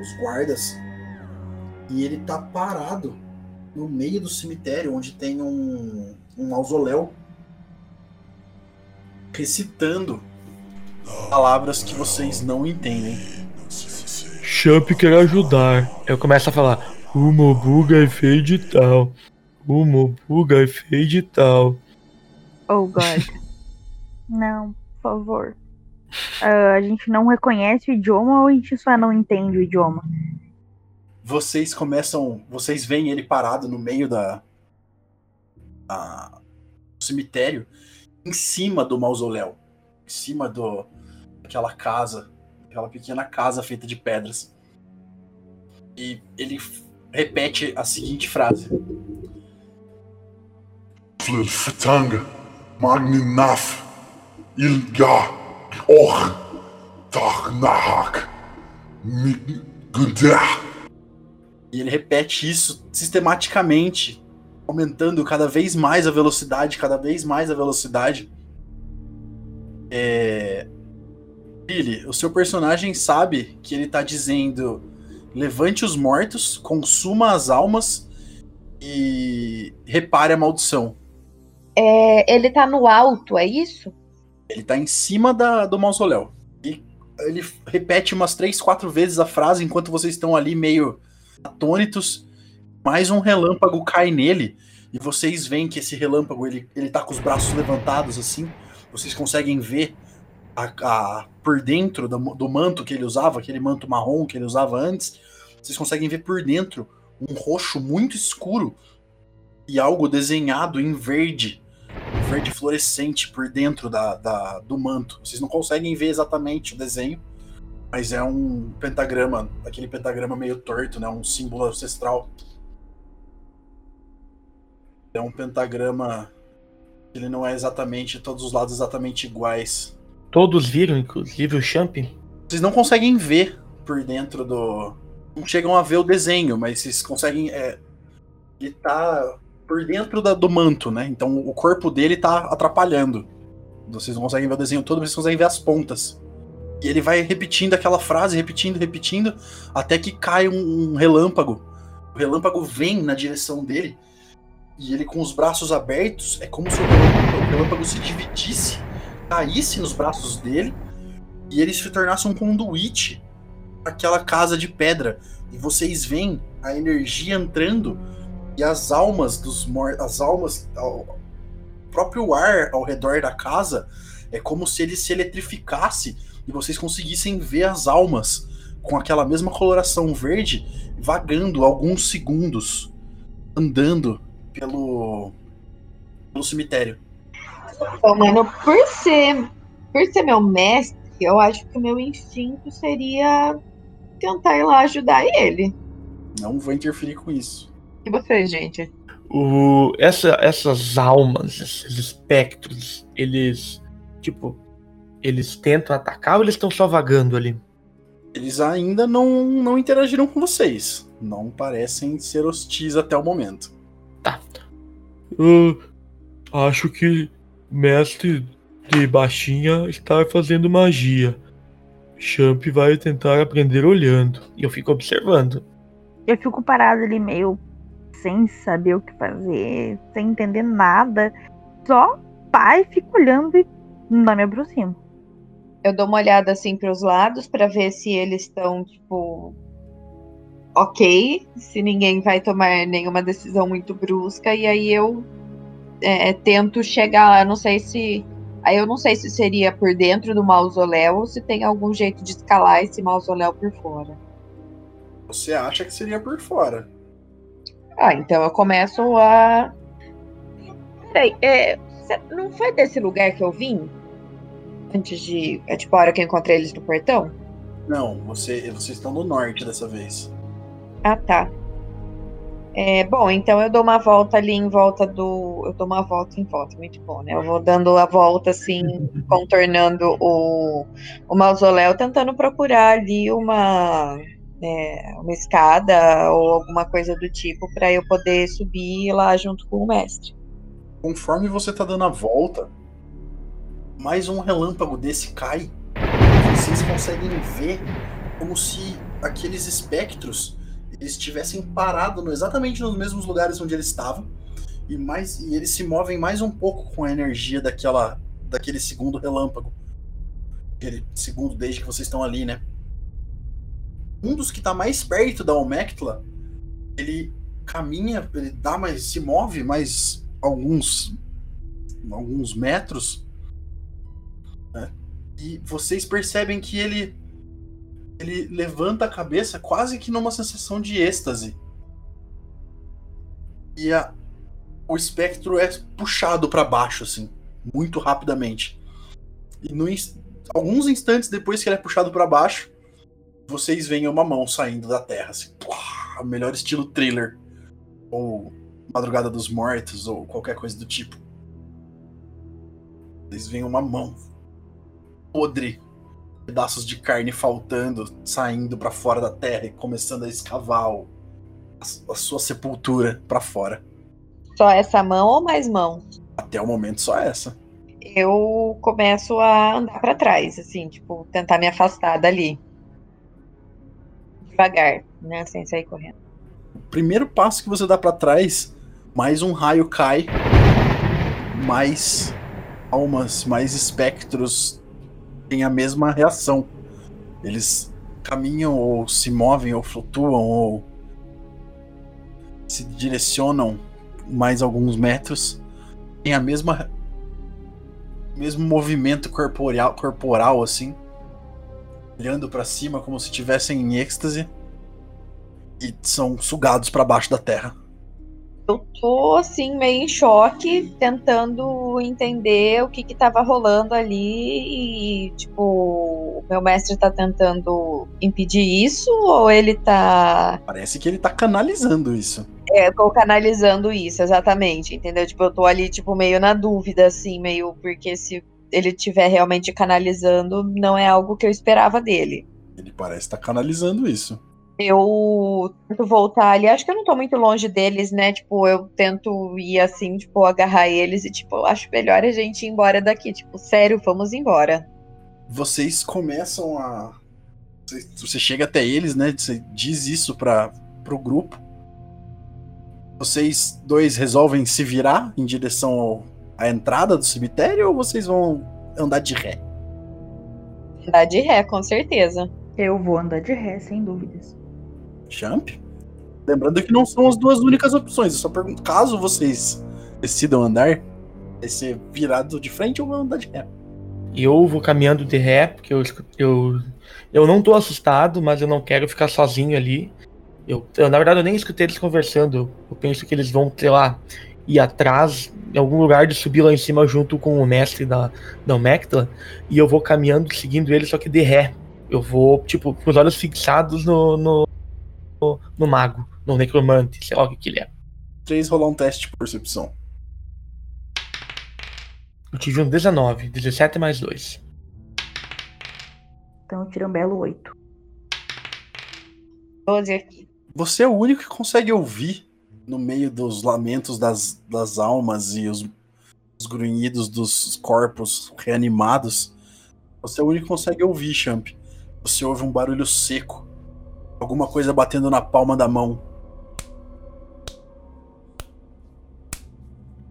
os guardas, e ele tá parado no meio do cemitério, onde tem um, um mausoléu, recitando palavras que vocês não entendem. Champ quer ajudar. Eu começo a falar. O Mobuga é feio de tal. O Mobuga é feio de tal. Oh, God. não, por favor. Ah, a gente não reconhece o idioma ou a gente só não entende o idioma? vocês começam. Vocês veem ele parado no meio da. da- do cemitério, em cima do mausoléu. Em cima do. aquela casa. Aquela pequena casa feita de pedras. E ele repete a seguinte frase: Flilfatanga, Magninaf, Ilga, Och, Tarnahak, Migundar. E ele repete isso sistematicamente, aumentando cada vez mais a velocidade, cada vez mais a velocidade. É... Billy, o seu personagem sabe que ele tá dizendo: levante os mortos, consuma as almas e repare a maldição. É, ele tá no alto, é isso? Ele tá em cima da, do mausoléu. E ele repete umas três, quatro vezes a frase enquanto vocês estão ali meio atônitos. Mais um relâmpago cai nele. E vocês veem que esse relâmpago ele, ele tá com os braços levantados assim. Vocês conseguem ver a, a- por dentro do, do manto que ele usava, aquele manto marrom que ele usava antes. Vocês conseguem ver por dentro um roxo muito escuro e algo desenhado em verde verde fluorescente por dentro da, da- do manto. Vocês não conseguem ver exatamente o desenho, mas é um pentagrama, aquele pentagrama meio torto, né? Um símbolo ancestral. É um pentagrama Ele não é exatamente todos os lados exatamente iguais. Todos viram, inclusive o Champ? Vocês não conseguem ver por dentro do. Não chegam a ver o desenho, mas vocês conseguem. É... Ele tá por dentro da- do manto, né? Então o corpo dele tá atrapalhando. Vocês não conseguem ver o desenho todo, mas vocês conseguem ver as pontas. E ele vai repetindo aquela frase, repetindo, repetindo, até que cai um, um relâmpago. O relâmpago vem na direção dele e ele com os braços abertos, é como se o relâmpago, o relâmpago se dividisse, caísse nos braços dele e ele se tornasse um conduíte aquela casa de pedra. E vocês veem a energia entrando e as almas dos mortos, as almas, o próprio ar ao redor da casa é como se ele se eletrificasse e vocês conseguissem ver as almas com aquela mesma coloração verde vagando alguns segundos, andando pelo, pelo cemitério. Mano, por ser, por ser meu mestre, eu acho que o meu instinto seria tentar ir lá ajudar ele. Não vou interferir com isso. E vocês, gente? O, essa, essas almas, esses espectros, eles, tipo, eles tentam atacar ou eles estão só vagando ali? Eles ainda não, não interagiram com vocês. Não parecem ser hostis até o momento. Eu acho que o mestre de baixinha está fazendo magia. Champ vai tentar aprender olhando. E eu fico observando. Eu fico parado ali meio sem saber o que fazer, sem entender nada. Só pai fico olhando e não me aproximo. Eu dou uma olhada assim para os lados para ver se eles estão, tipo, ok, se ninguém vai tomar nenhuma decisão muito brusca, e aí eu é, tento chegar lá. Não sei se. Aí eu não sei se seria por dentro do mausoléu ou se tem algum jeito de escalar esse mausoléu por fora. Você acha que seria por fora. Ah, então eu começo a. Peraí, é, não foi desse lugar que eu vim? Antes de. É tipo a hora que eu encontrei eles no portão? Não, você, vocês estão no norte dessa vez. Ah, tá. É, bom, então eu dou uma volta ali em volta do. Eu dou uma volta em volta, muito bom, né? Eu vou dando a volta assim, contornando o, o mausoléu, tentando procurar ali uma, é, uma escada ou alguma coisa do tipo para eu poder subir lá junto com o mestre. Conforme você tá dando a volta, mais um relâmpago desse cai. Vocês conseguem ver como se aqueles espectros eles tivessem parado no- exatamente nos mesmos lugares onde eles estavam. E, mais, e eles se movem mais um pouco com a energia daquela, daquele segundo relâmpago. Aquele segundo desde que vocês estão ali, né? Um dos que tá mais perto da Omectla, ele caminha, ele dá mais, se move mais alguns alguns metros né? e vocês percebem que ele ele levanta a cabeça quase que numa sensação de êxtase e a, o espectro é puxado para baixo assim muito rapidamente e no, alguns instantes depois que ele é puxado para baixo vocês veem uma mão saindo da terra assim, Pua! melhor estilo thriller ou Madrugada dos Mortos ou qualquer coisa do tipo. Eles veem uma mão podre, pedaços de carne faltando, saindo pra fora da terra e começando a escavar o- a, a sua sepultura pra fora. Só essa mão ou mais mão? Até o momento só essa. Eu começo a andar para trás, assim, tipo, tentar me afastar dali. Devagar, né? Sem sair correndo. Primeiro passo que você dá pra trás, mais um raio cai, mais almas, mais espectros têm a mesma reação. Eles caminham ou se movem ou flutuam ou se direcionam mais alguns metros, tem a mesma mesmo movimento corporal, corporal assim, olhando pra cima como se estivessem em êxtase e são sugados pra baixo da terra. Eu tô, assim, meio em choque, tentando entender o que que tava rolando ali e, tipo, o meu mestre tá tentando impedir isso ou ele tá Parece que ele tá canalizando isso. é, tô canalizando isso, exatamente, entendeu? Tipo, eu tô ali, tipo, meio na dúvida, assim, meio, porque se ele estiver realmente canalizando, não é algo que eu esperava dele. Ele parece estar canalizando isso. Eu tento voltar ali, acho que eu não tô muito longe deles, né? Tipo, eu tento ir assim, tipo, agarrar eles e, tipo, acho melhor a gente ir embora daqui. Tipo, sério, vamos embora. Vocês começam a. Você, você chega até eles, né? Você diz isso para pro grupo. Vocês dois resolvem se virar em direção ao- à entrada do cemitério ou vocês vão andar de ré? Dá de ré, com certeza. Eu vou andar de ré, sem dúvidas. Jump? Lembrando que não são as duas únicas opções. Eu só pergunto, caso vocês decidam andar, vai ser virado de frente ou vão andar de ré? Eu vou caminhando de ré, porque eu, eu, eu não tô assustado, mas eu não quero ficar sozinho ali. Eu, eu, na verdade, eu nem escutei eles conversando. Eu penso que eles vão, sei lá, ir atrás, em algum lugar de subir lá em cima junto com o mestre da, da Omectla. E eu vou caminhando, seguindo eles, só que de ré. Eu vou, tipo, com os olhos fixados no, no, no, no mago, no necromante, sei lá o que, que ele é. Três rolar um teste de percepção. Eu tive um 19, 17 mais 2. Então eu tiro um belo 8. 12 aqui. Você é o único que consegue ouvir no meio dos lamentos das, das almas e os, os grunhidos dos corpos reanimados. Você é o único que consegue ouvir, Champ. Você ouve um barulho seco. Alguma coisa batendo na palma da mão.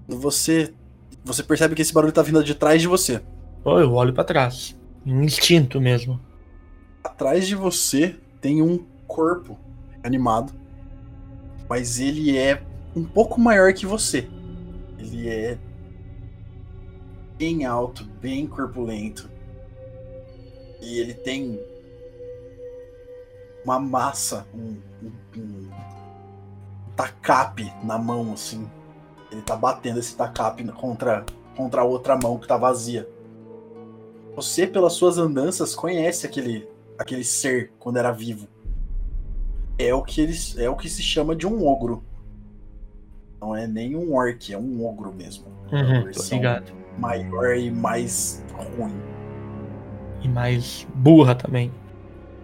Você você percebe que esse barulho tá vindo de trás de você. Oh, eu olho pra trás. Um instinto mesmo. Atrás de você tem um corpo animado, mas ele é um pouco maior que você. Ele é bem alto, bem corpulento. E ele tem uma massa, um, um, um tacape na mão, assim. Ele tá batendo esse tacape contra, contra a outra mão que tá vazia. Você, pelas suas andanças, conhece aquele, aquele ser quando era vivo. É o que eles, é o que se chama de um ogro. Não é nem um orc, é um ogro mesmo. É Uhum, tô ligado. maior e mais ruim E mais burra também.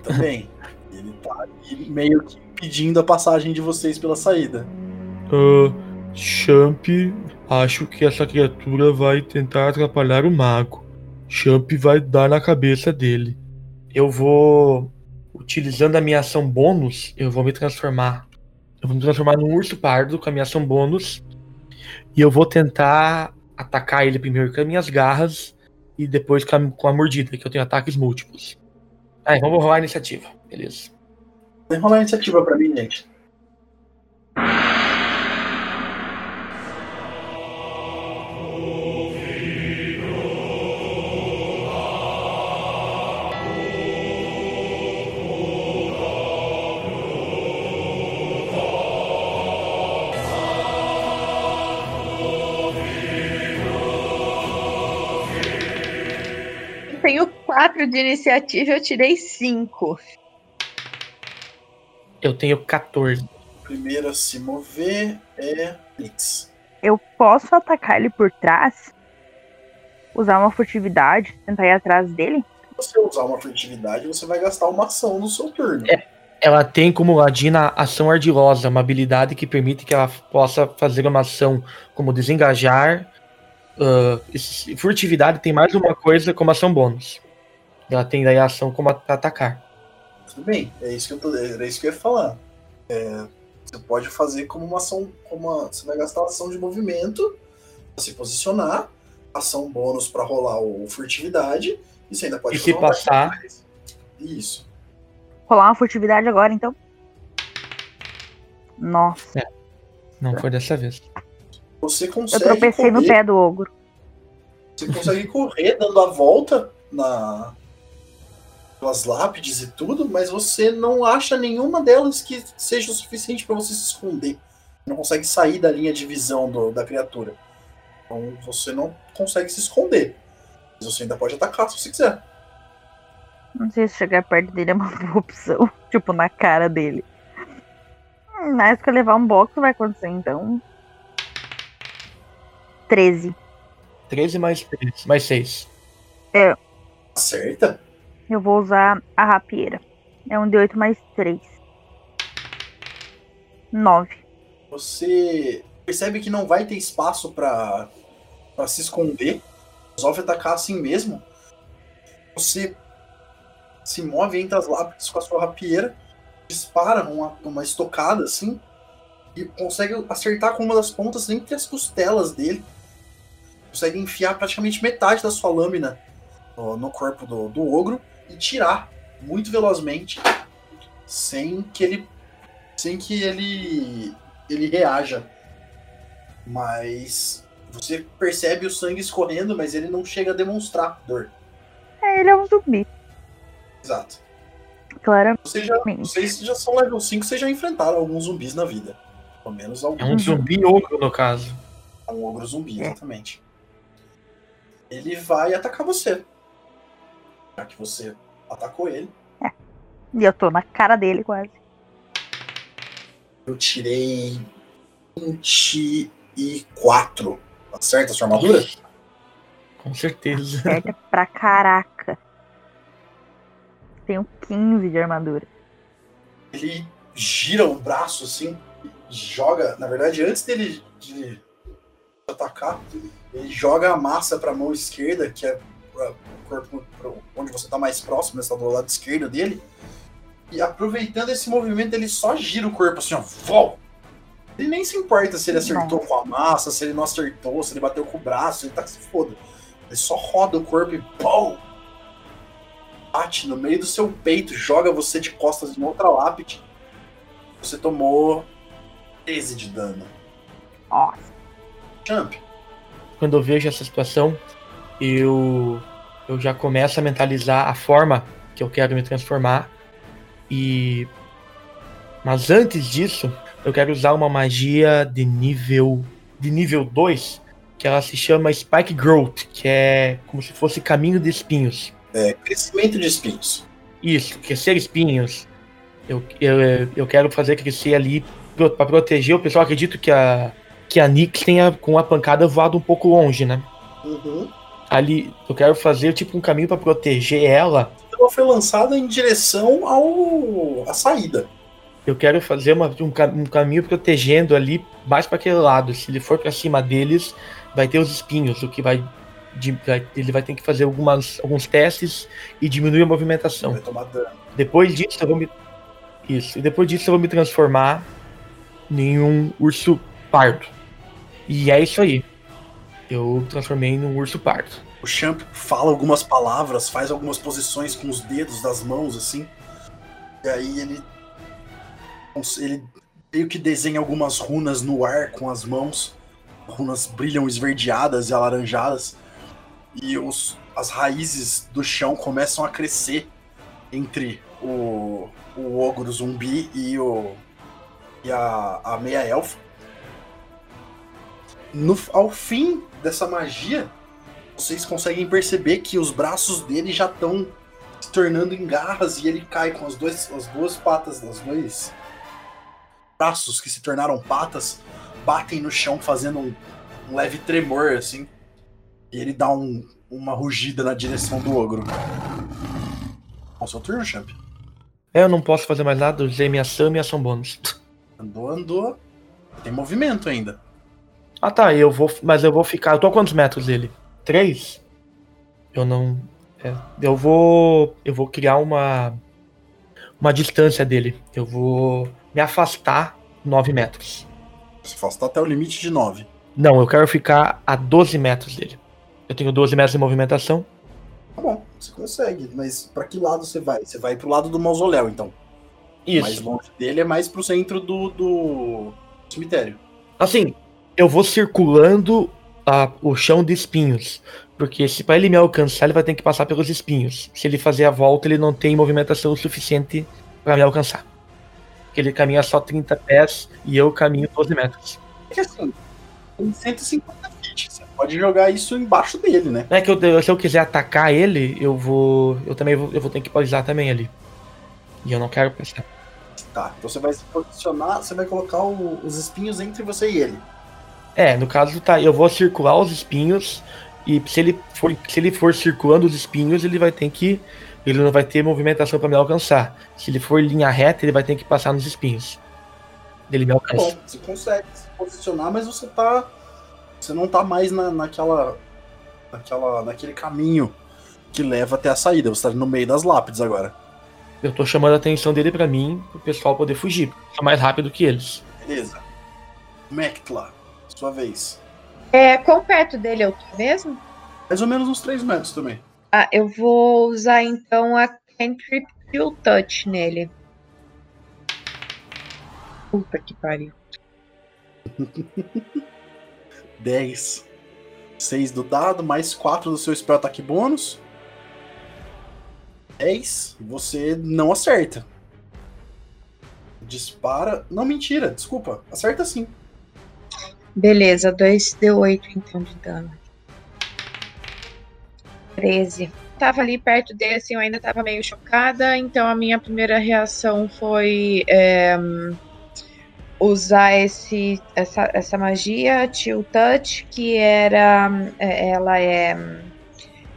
também. Ele tá meio que impedindo a passagem de vocês pela saída. Ah, Champ, acho que essa criatura vai tentar atrapalhar o mago. Champ vai dar na cabeça dele. Eu vou. Utilizando a minha ação bônus, eu vou me transformar. Eu vou me transformar num urso pardo com a minha ação bônus. E eu vou tentar atacar ele primeiro com as minhas garras e depois com a, com a mordida, que eu tenho ataques múltiplos. Aí, vamos rolar a iniciativa. Beleza. Vem rolar a iniciativa pra mim, gente. 4 de iniciativa, eu tirei 5. Eu tenho 14. Primeiro a se mover é Blitz. Eu posso atacar ele por trás? Usar uma furtividade, tentar ir atrás dele? Se você usar uma furtividade, você vai gastar uma ação no seu turno. Ela tem como ladina ação ardilosa, uma habilidade que permite que ela possa fazer uma ação como desengajar. esse- furtividade tem mais uma coisa como ação bônus. Ela tem daí a ação como a- atacar. Tudo bem, é isso que eu, tô, era isso que eu ia falar. É, você pode fazer como uma ação. Como uma, você vai gastar ação de movimento pra se posicionar, ação bônus pra rolar o furtividade, e você ainda pode E se um passar-. Isso. Rolar uma furtividade agora, então? Nossa, Não foi dessa vez. Você eu consegue. tropecei no correr- pé do ogro. Você consegue correr dando a volta na pelas lápides e tudo, mas você não acha nenhuma delas que seja o suficiente para você se esconder. Não consegue sair da linha de visão do- da criatura. Então você não consegue se esconder. Mas você ainda pode atacar se você quiser. Não sei se chegar perto dele é uma boa opção. Tipo, na cara dele. Hum, Mas que eu levar um box vai acontecer, então. 13. 13 mais 3, mais 6. Acerta? Eu vou usar a rapieira. É um D8 mais 3. 9. Você percebe que não vai ter espaço pra se esconder. Resolve atacar assim mesmo. Você se move entre as lápides com a sua rapieira, dispara uma, uma estocada assim e consegue acertar com uma das pontas entre as costelas dele. Consegue enfiar praticamente metade da sua lâmina no, no corpo do, do ogro e tirar muito velozmente sem que ele sem que ele ele reaja. Mas você percebe o sangue escorrendo, mas ele não chega a demonstrar dor. É, ele é um zumbi. Exato. Claramente. Vocês já, vocês já são level 5, vocês já enfrentaram alguns zumbis na vida. Pelo menos É alguns. um zumbi ogro, no caso. É um ogro zumbi, É. exatamente. Ele vai atacar você. Já que você atacou ele. E eu tô na cara dele quase. Eu tirei 24. Acerta a sua armadura? Com certeza. Pega pra caraca. Tenho 15 de armadura. Ele gira o braço assim, e joga. Na verdade, antes dele de atacar, ele joga a massa pra mão esquerda, que é pra, pro- onde você tá mais próximo, você tá do lado esquerdo dele. E aproveitando esse movimento, ele só gira o corpo assim, ó. Vol! Ele nem se importa se ele acertou com a massa, se ele não acertou, se ele bateu com o braço, ele tá que se foda. Ele só roda o corpo e pum! Bate no meio do seu peito, joga você de costas em outra lápide. Você tomou 13 de dano. Nossa. Champ, Quando eu vejo essa situação, eu, eu já começo a mentalizar a forma que eu quero me transformar. E. Mas antes disso, eu quero usar uma magia de nível. de nível 2, que ela se chama Spike Growth, que é como se fosse caminho de espinhos. é, crescimento de espinhos. Isso, crescer espinhos. Eu, eu, eu quero fazer crescer ali pra proteger. O pessoal acredito que a, que a Nix tenha, com a pancada, voado um pouco longe, né? Uhum. Ali, eu quero fazer tipo um caminho pra proteger ela. Ela foi lançada em direção ao à saída. Eu quero fazer uma- um, um caminho protegendo ali mais pra aquele lado. Se ele for pra cima deles, vai ter os espinhos, o que vai, vai- ele vai ter que fazer algumas, alguns testes e diminuir a movimentação. Vai tomar dano. Depois disso, eu vou me. Isso. E depois disso, eu vou me transformar em um urso pardo. E é isso aí. Eu transformei num urso pardo. O Champ fala algumas palavras, faz algumas posições com os dedos das mãos, assim. E aí ele. Ele meio que desenha algumas runas no ar com as mãos. Runas brilham esverdeadas e alaranjadas. E os, as raízes do chão começam a crescer entre o, o ogro zumbi e, o, e a, a meia elfa. No, ao fim dessa magia, vocês conseguem perceber que os braços dele já estão se tornando em garras e ele cai com as, dois, as duas patas, os dois braços que se tornaram patas, batem no chão fazendo um, um leve tremor assim. E ele dá um- uma rugida na direção do ogro. Bom, seu turno, Champ. É, eu não posso fazer mais nada, usei minha ação e minha ação bônus. Andou, andou. Tem movimento ainda. Ah tá, eu vou. Mas eu vou ficar. Eu tô a quantos metros dele? Três? Eu não. é, eu vou. Eu vou criar uma. Uma distância dele. Eu vou me afastar 9 metros. Se afastar até o limite de 9. Não, eu quero ficar a 12 metros dele. Eu tenho 12 metros de movimentação. Tá bom, você consegue. Mas pra que lado você vai? Você vai pro lado do mausoléu, então. Mais Isso. longe dele é mais pro centro do, do cemitério. Assim, eu vou circulando a- o chão de espinhos. Porque se para ele me alcançar, ele vai ter que passar pelos espinhos. Se ele fazer a volta, ele não tem movimentação suficiente para me alcançar. Porque ele caminha só 30 pés e eu caminho 12 metros. É que assim, tem 150 feet, sabe? pode jogar isso embaixo dele, né? É que eu, se eu quiser atacar ele, eu vou. Eu também vou, eu vou ter que polisar também ali. E eu não quero prestar. Tá, então você vai se posicionar, você vai colocar o- os espinhos entre você e ele. É, no caso tá, eu vou circular os espinhos e se ele for, se ele for circulando os espinhos, ele vai ter que ele não vai ter movimentação para me alcançar. Se ele for linha reta, ele vai ter que passar nos espinhos. Ele me Tá alcança. bom, você consegue se posicionar, mas você tá. Você não tá mais na, naquela. naquela. naquele caminho que leva até a saída. Você tá no meio das lápides agora. Eu tô chamando a atenção dele pra mim, pro pessoal poder fugir. Sou mais rápido que eles. Beleza. Mectla, sua vez. É, quão perto dele eu tô mesmo? Mais ou menos uns 3 metros também. Ah, eu vou usar então a Cantrip Chill Touch nele. Puta que pariu. 10. 6 do dado, mais 4 do seu spell ataque bônus. 10. Você não acerta. Dispara. Não, mentira, desculpa. Acerta sim. Beleza, 2d8 então de dano. 13. Tava ali perto dele, assim, eu ainda tava meio chocada, então a minha primeira reação foi é, usar esse, essa, essa magia, Chill Touch, que era. é, Ela é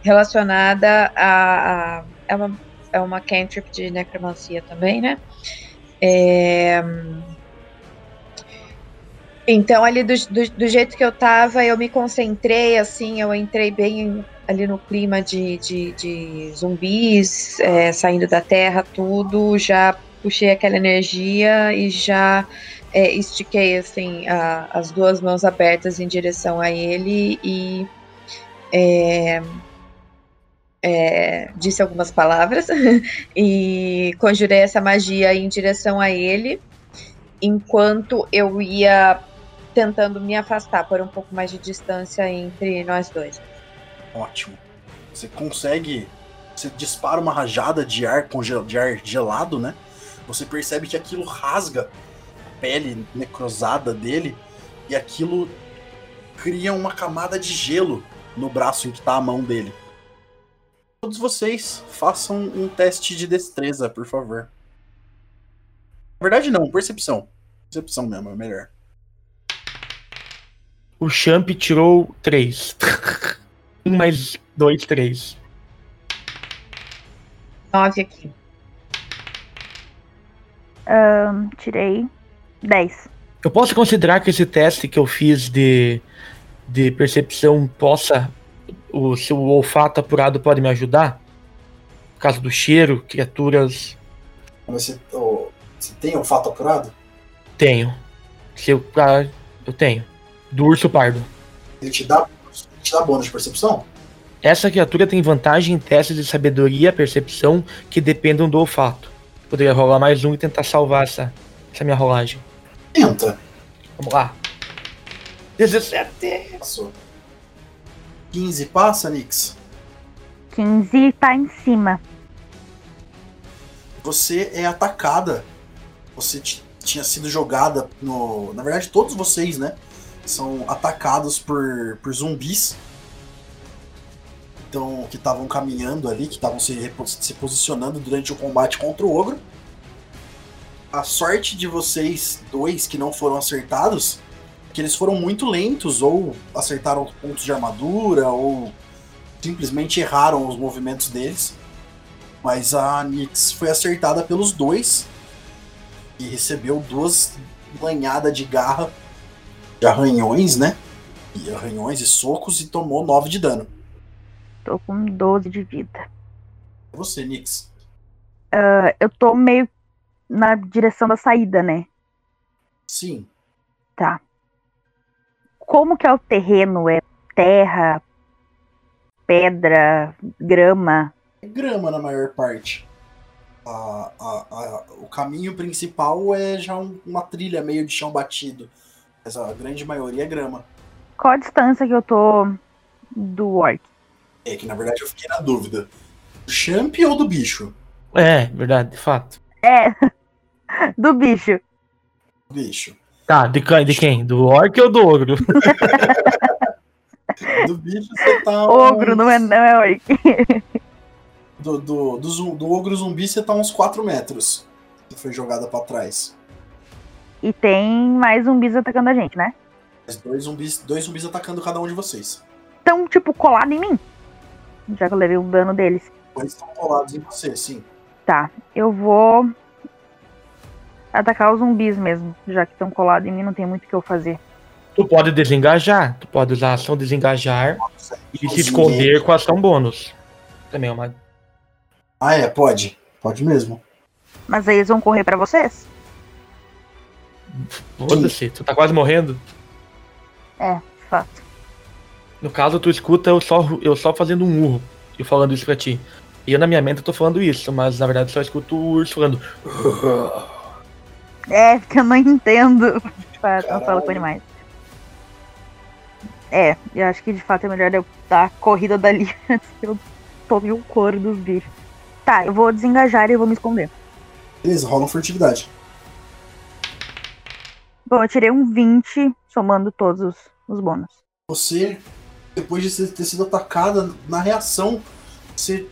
relacionada a. a é, uma, é uma cantrip de necromancia também, né? É, então, ali do, do, do jeito que eu tava, eu me concentrei, assim, eu entrei bem ali no clima de, de, de zumbis, é, saindo da terra, tudo, já puxei aquela energia e já é, estiquei, assim, a- as duas mãos abertas em direção a ele e é, é, disse algumas palavras e conjurei essa magia em direção a ele, enquanto eu ia tentando me afastar, por um pouco mais de distância entre nós dois. Ótimo. Você consegue. Você dispara uma rajada de ar, de ar gelado, né? Você percebe que aquilo rasga a pele necrosada dele e aquilo cria uma camada de gelo no braço em que tá a mão dele. Todos vocês façam um teste de destreza, por favor. Na verdade, não, percepção. Percepção mesmo, é melhor. O Champ tirou 3. 1 mais 2, 3. Nove aqui. Ahn, tirei 10. Eu posso considerar que esse teste que eu fiz de, de percepção possa. O seu olfato apurado pode me ajudar? Por causa do cheiro, criaturas. Você, você tem o fato apurado? Tenho. Se eu, ah, eu tenho. Do urso pardo. Ele te dá, te dá bônus de percepção? Essa criatura tem vantagem em testes de sabedoria e percepção que dependam do olfato. Poderia rolar mais um e tentar salvar essa, essa minha rolagem. Tenta. Vamos lá. 17. Passou. 15 passa, Nix. 15 tá em cima. Você é atacada. Você tinha sido jogada no. Na verdade, todos vocês, né? São atacados por, por zumbis. Então, que estavam caminhando ali, que estavam se, se posicionando durante o combate contra o ogro. A sorte de vocês dois que não foram acertados, é que eles foram muito lentos, ou acertaram pontos de armadura, ou simplesmente erraram os movimentos deles. Mas a Nix foi acertada pelos dois e recebeu duas lanhadas de garra de arranhões, né? E arranhões e socos e tomou 9 de dano. Tô com 12 de vida. Você, Nix. Ah, eu tô meio na direção da saída, né? Sim. Como que é o terreno? É terra, pedra, grama? É grama na maior parte. A- a- a- o caminho principal é já um- uma trilha meio de chão batido. Mas a grande maioria é grama. Qual a distância que eu tô do orc? É que na verdade eu fiquei na dúvida. Do champ ou do bicho? É, verdade, de fato. É, do bicho. Bicho. Tá, de, quem- de quem? Do orc ou do ogro? Do bicho você tá. uns- Ogro, não é, não é orc. Do, do, do, do ogro zumbi você tá uns 4 metros. Você foi jogada pra trás. E tem mais zumbis atacando a gente, né? Dois zumbis, dois zumbis atacando cada um de vocês. Estão, tipo, colado em mim. Já que eu levei o dano deles. Dois estão colados em você, sim. Tá, eu vou atacar os zumbis mesmo. Já que estão colados em mim, não tem muito o que eu fazer. Tu pode desengajar. Tu pode usar a ação desengajar e se esconder com a ação bônus. Também é uma. Ah, é, pode. Pode mesmo. Mas aí eles vão correr pra vocês? Foda-se, tu tá quase morrendo. Fato. No caso, tu escuta eu só, eu só fazendo um urro e falando isso pra ti. E eu, na minha mente, eu tô falando isso, mas na verdade só escuto o urso falando. É, porque eu não entendo. Pra- Eu falo com animais. É, eu acho que de fato é melhor eu dar a corrida dali antes que eu tome o couro dos bichos. Tá, eu vou desengajar e eu vou me esconder. Beleza, rola uma furtividade. Bom, eu tirei um 20, somando todos os, os bônus. Você, depois de ter sido atacada, na reação, você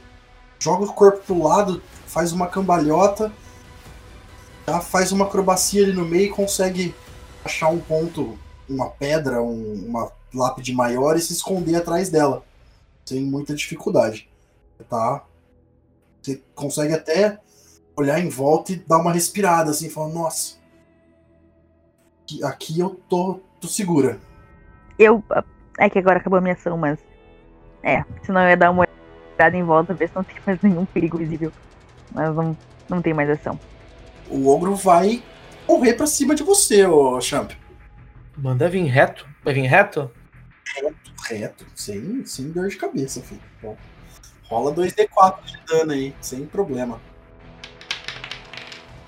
joga o corpo pro lado, faz uma cambalhota, já faz uma acrobacia ali no meio e consegue achar um ponto, uma pedra, um- uma lápide maior e se esconder atrás dela. Sem muita dificuldade. Tá? Você consegue até olhar em volta e dar uma respirada assim, falando, nossa. Aqui, aqui eu tô, tô segura. Eu. É que agora acabou a minha ação, mas. É, senão eu ia dar uma olhada em volta, ver se não tem mais nenhum perigo visível. Mas não, não tem mais ação. o ogro vai correr pra cima de você, ô Champ. Manda vir reto. Vai vir reto? Reto, sem, sem dor de cabeça, filho. Bom, rola 2d4 de dano aí, sem problema.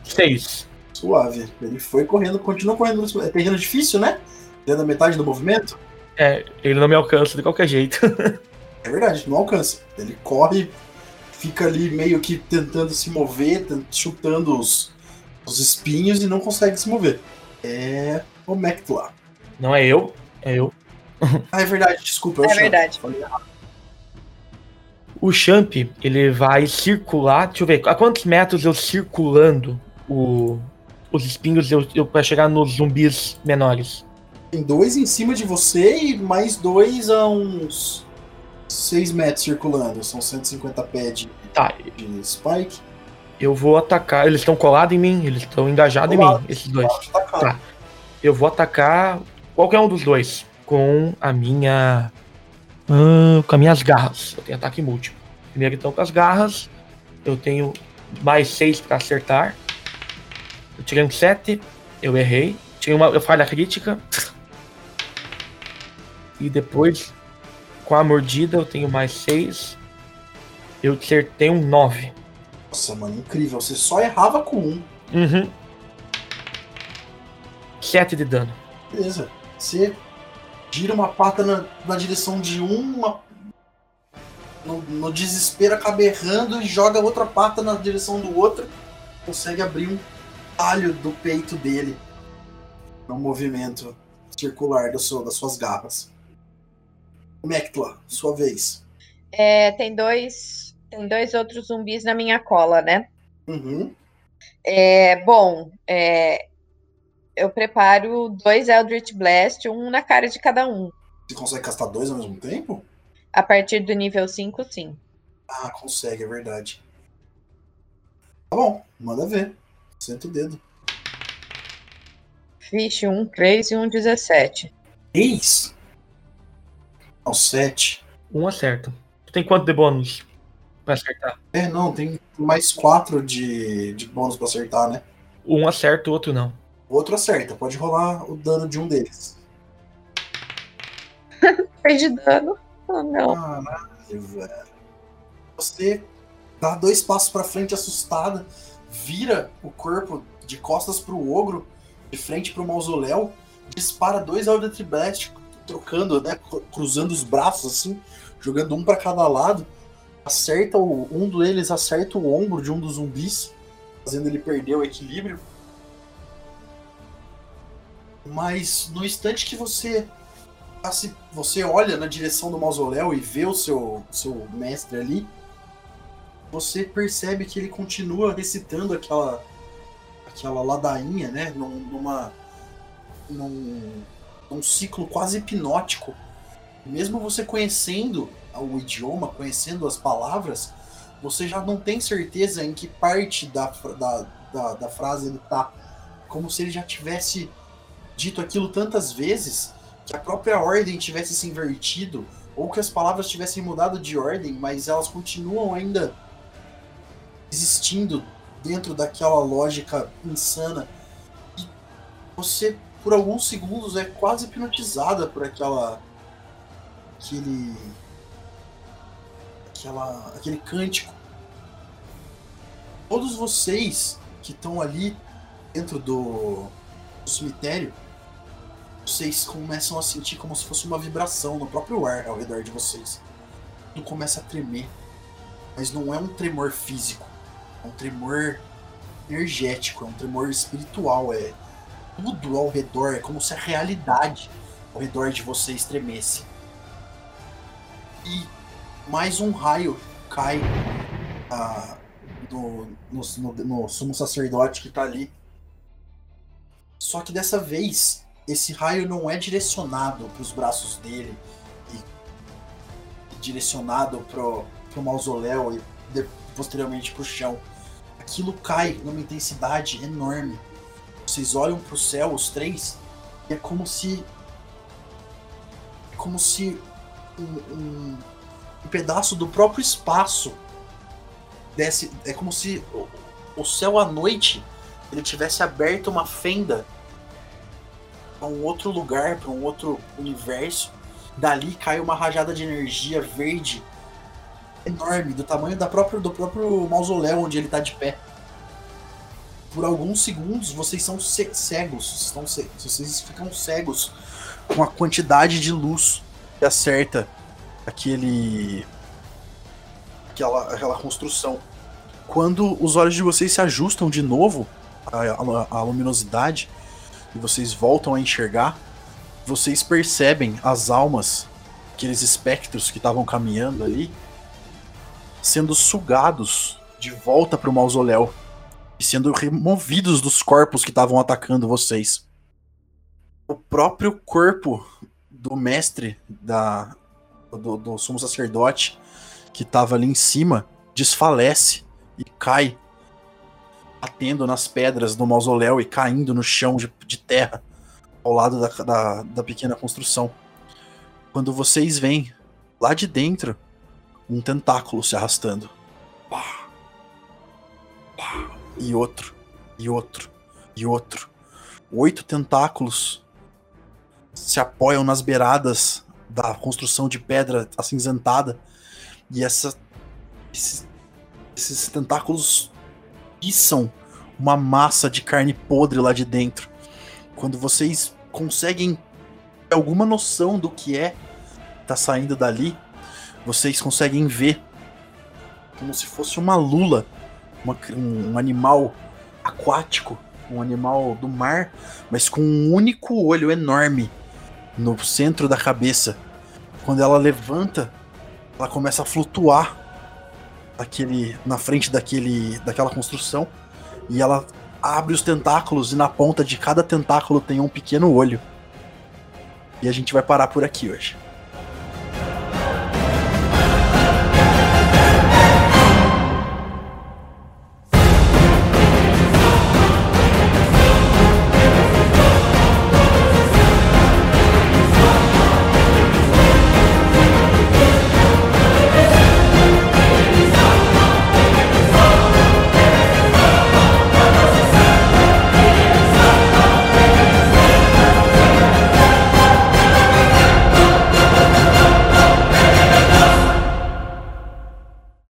Seis. Suave. Ele foi correndo, continua correndo. É terreno difícil, né? Dentro da metade do movimento. É, ele não me alcança de qualquer jeito. É verdade, não alcança. Ele corre, fica ali meio que tentando se mover, chutando os, os espinhos e não consegue se mover. É o Mectla. Não é eu, é eu. Ah, é verdade, desculpa. É o Champ. verdade. O Champ, ele vai circular. Deixa eu ver, a quantos metros eu circulando o, os espinhos eu, eu, pra chegar nos zumbis menores? Tem dois em cima de você e mais dois a uns 6 metros circulando. São 150 pés de, Tá, de spike. eu vou atacar. Eles estão colados em mim, eles estão engajados em mim, esses dois. Tá. Eu vou atacar qualquer um dos dois com a minha. ah, com as minhas garras. Eu tenho ataque múltiplo. Primeiro então com as garras. Eu tenho mais 6 pra acertar. Eu tirei um 7. Eu errei. Tirei uma eu falha crítica. E depois, com a mordida, eu tenho mais 6. Eu acertei um 9. Nossa, mano, incrível. Você só errava com um. Uhum. 7 de dano. Beleza. Você gira uma pata na, na direção de um, uma- no, no desespero acaba errando e joga outra pata na direção do outro. Consegue abrir um talho do peito dele. No movimento circular do seu, das suas garras. Mectla, sua vez. É, tem dois. Tem dois outros zumbis na minha cola, né? Uhum. É, bom, é, eu preparo dois Eldritch Blast, um na cara de cada um. Você consegue castar dois ao mesmo tempo? A partir do nível 5, sim. Ah, consegue, é verdade. Tá bom, manda ver. Senta o dedo. Vixe, um 3 e um 17. Eis! Não, sete. Um acerta. Tu tem quanto de bônus pra acertar? É, não, tem mais quatro de, de bônus pra acertar, né? Um acerta, o outro não. O outro acerta, pode rolar o dano de um deles. Perdi dano. Oh, não. Caralho, velho. Você dá dois passos pra frente assustada, vira o corpo de costas pro ogro, de frente pro mausoléu, dispara dois Eldritch Blast, trocando, né, cru- cruzando os braços assim, jogando um pra cada lado. Acerta o, um deles acerta o ombro de um dos zumbis, fazendo ele perder o equilíbrio. Mas no instante que você assim, você olha na direção do mausoléu e vê o seu, seu mestre ali, você percebe que ele continua recitando aquela aquela ladainha, né, num, numa num, num ciclo quase hipnótico. Mesmo você conhecendo o idioma, conhecendo as palavras, você já não tem certeza em que parte da, da, da, da frase ele tá. Como se ele já tivesse dito aquilo tantas vezes que a própria ordem tivesse se invertido, ou que as palavras tivessem mudado de ordem, mas elas continuam ainda existindo dentro daquela lógica insana. E você, por alguns segundos, é quase hipnotizada por aquela. aquele. aquela. aquele cântico. Todos vocês que estão ali dentro do, do cemitério vocês começam a sentir como se fosse uma vibração no próprio ar ao redor de vocês. Tudo começa a tremer. Mas não é um tremor físico. É um tremor energético, é um tremor espiritual. É tudo ao redor. É como se a realidade ao redor de vocês tremesse. E mais um raio cai ah, no, no, no, no sumo sacerdote que tá ali. Só que dessa vez esse raio não é direcionado para os braços dele e, direcionado pro, pro mausoléu e de, posteriormente pro chão. Aquilo cai numa intensidade enorme. Vocês olham pro céu, os três, e é como se. É como se um, um, um pedaço do próprio espaço desse. É como se o, o céu à noite ele tivesse aberto uma fenda para um outro lugar, para um outro universo. Dali cai uma rajada de energia verde enorme, do tamanho da própria, do próprio mausoléu onde ele está de pé. Por alguns segundos vocês são cegos, estão vocês ficam cegos com a quantidade de luz que acerta aquele aquela, aquela construção. Quando os olhos de vocês se ajustam de novo à luminosidade, e vocês voltam a enxergar, vocês percebem as almas, aqueles espectros que estavam caminhando ali, sendo sugados de volta para o mausoléu e sendo removidos dos corpos que estavam atacando vocês. O próprio corpo do mestre da do, do sumo sacerdote que estava ali em cima desfalece e cai batendo nas pedras do mausoléu e caindo no chão de, de terra ao lado da, da, da pequena construção. Quando vocês veem lá de dentro um tentáculo se arrastando. Pá, pá, e outro, e outro, e outro. Oito tentáculos se apoiam nas beiradas da construção de pedra acinzentada. E essa, esses, esses tentáculos são uma massa de carne podre lá de dentro. Quando vocês conseguem alguma noção do que é tá saindo dali, vocês conseguem ver como se fosse uma lula, uma, um, um animal aquático, um animal do mar, mas com um único olho enorme no centro da cabeça. Quando ela levanta, ela começa a flutuar daquele, na frente daquele, daquela construção e ela abre os tentáculos e na ponta de cada tentáculo tem um pequeno olho. E a gente vai parar por aqui hoje.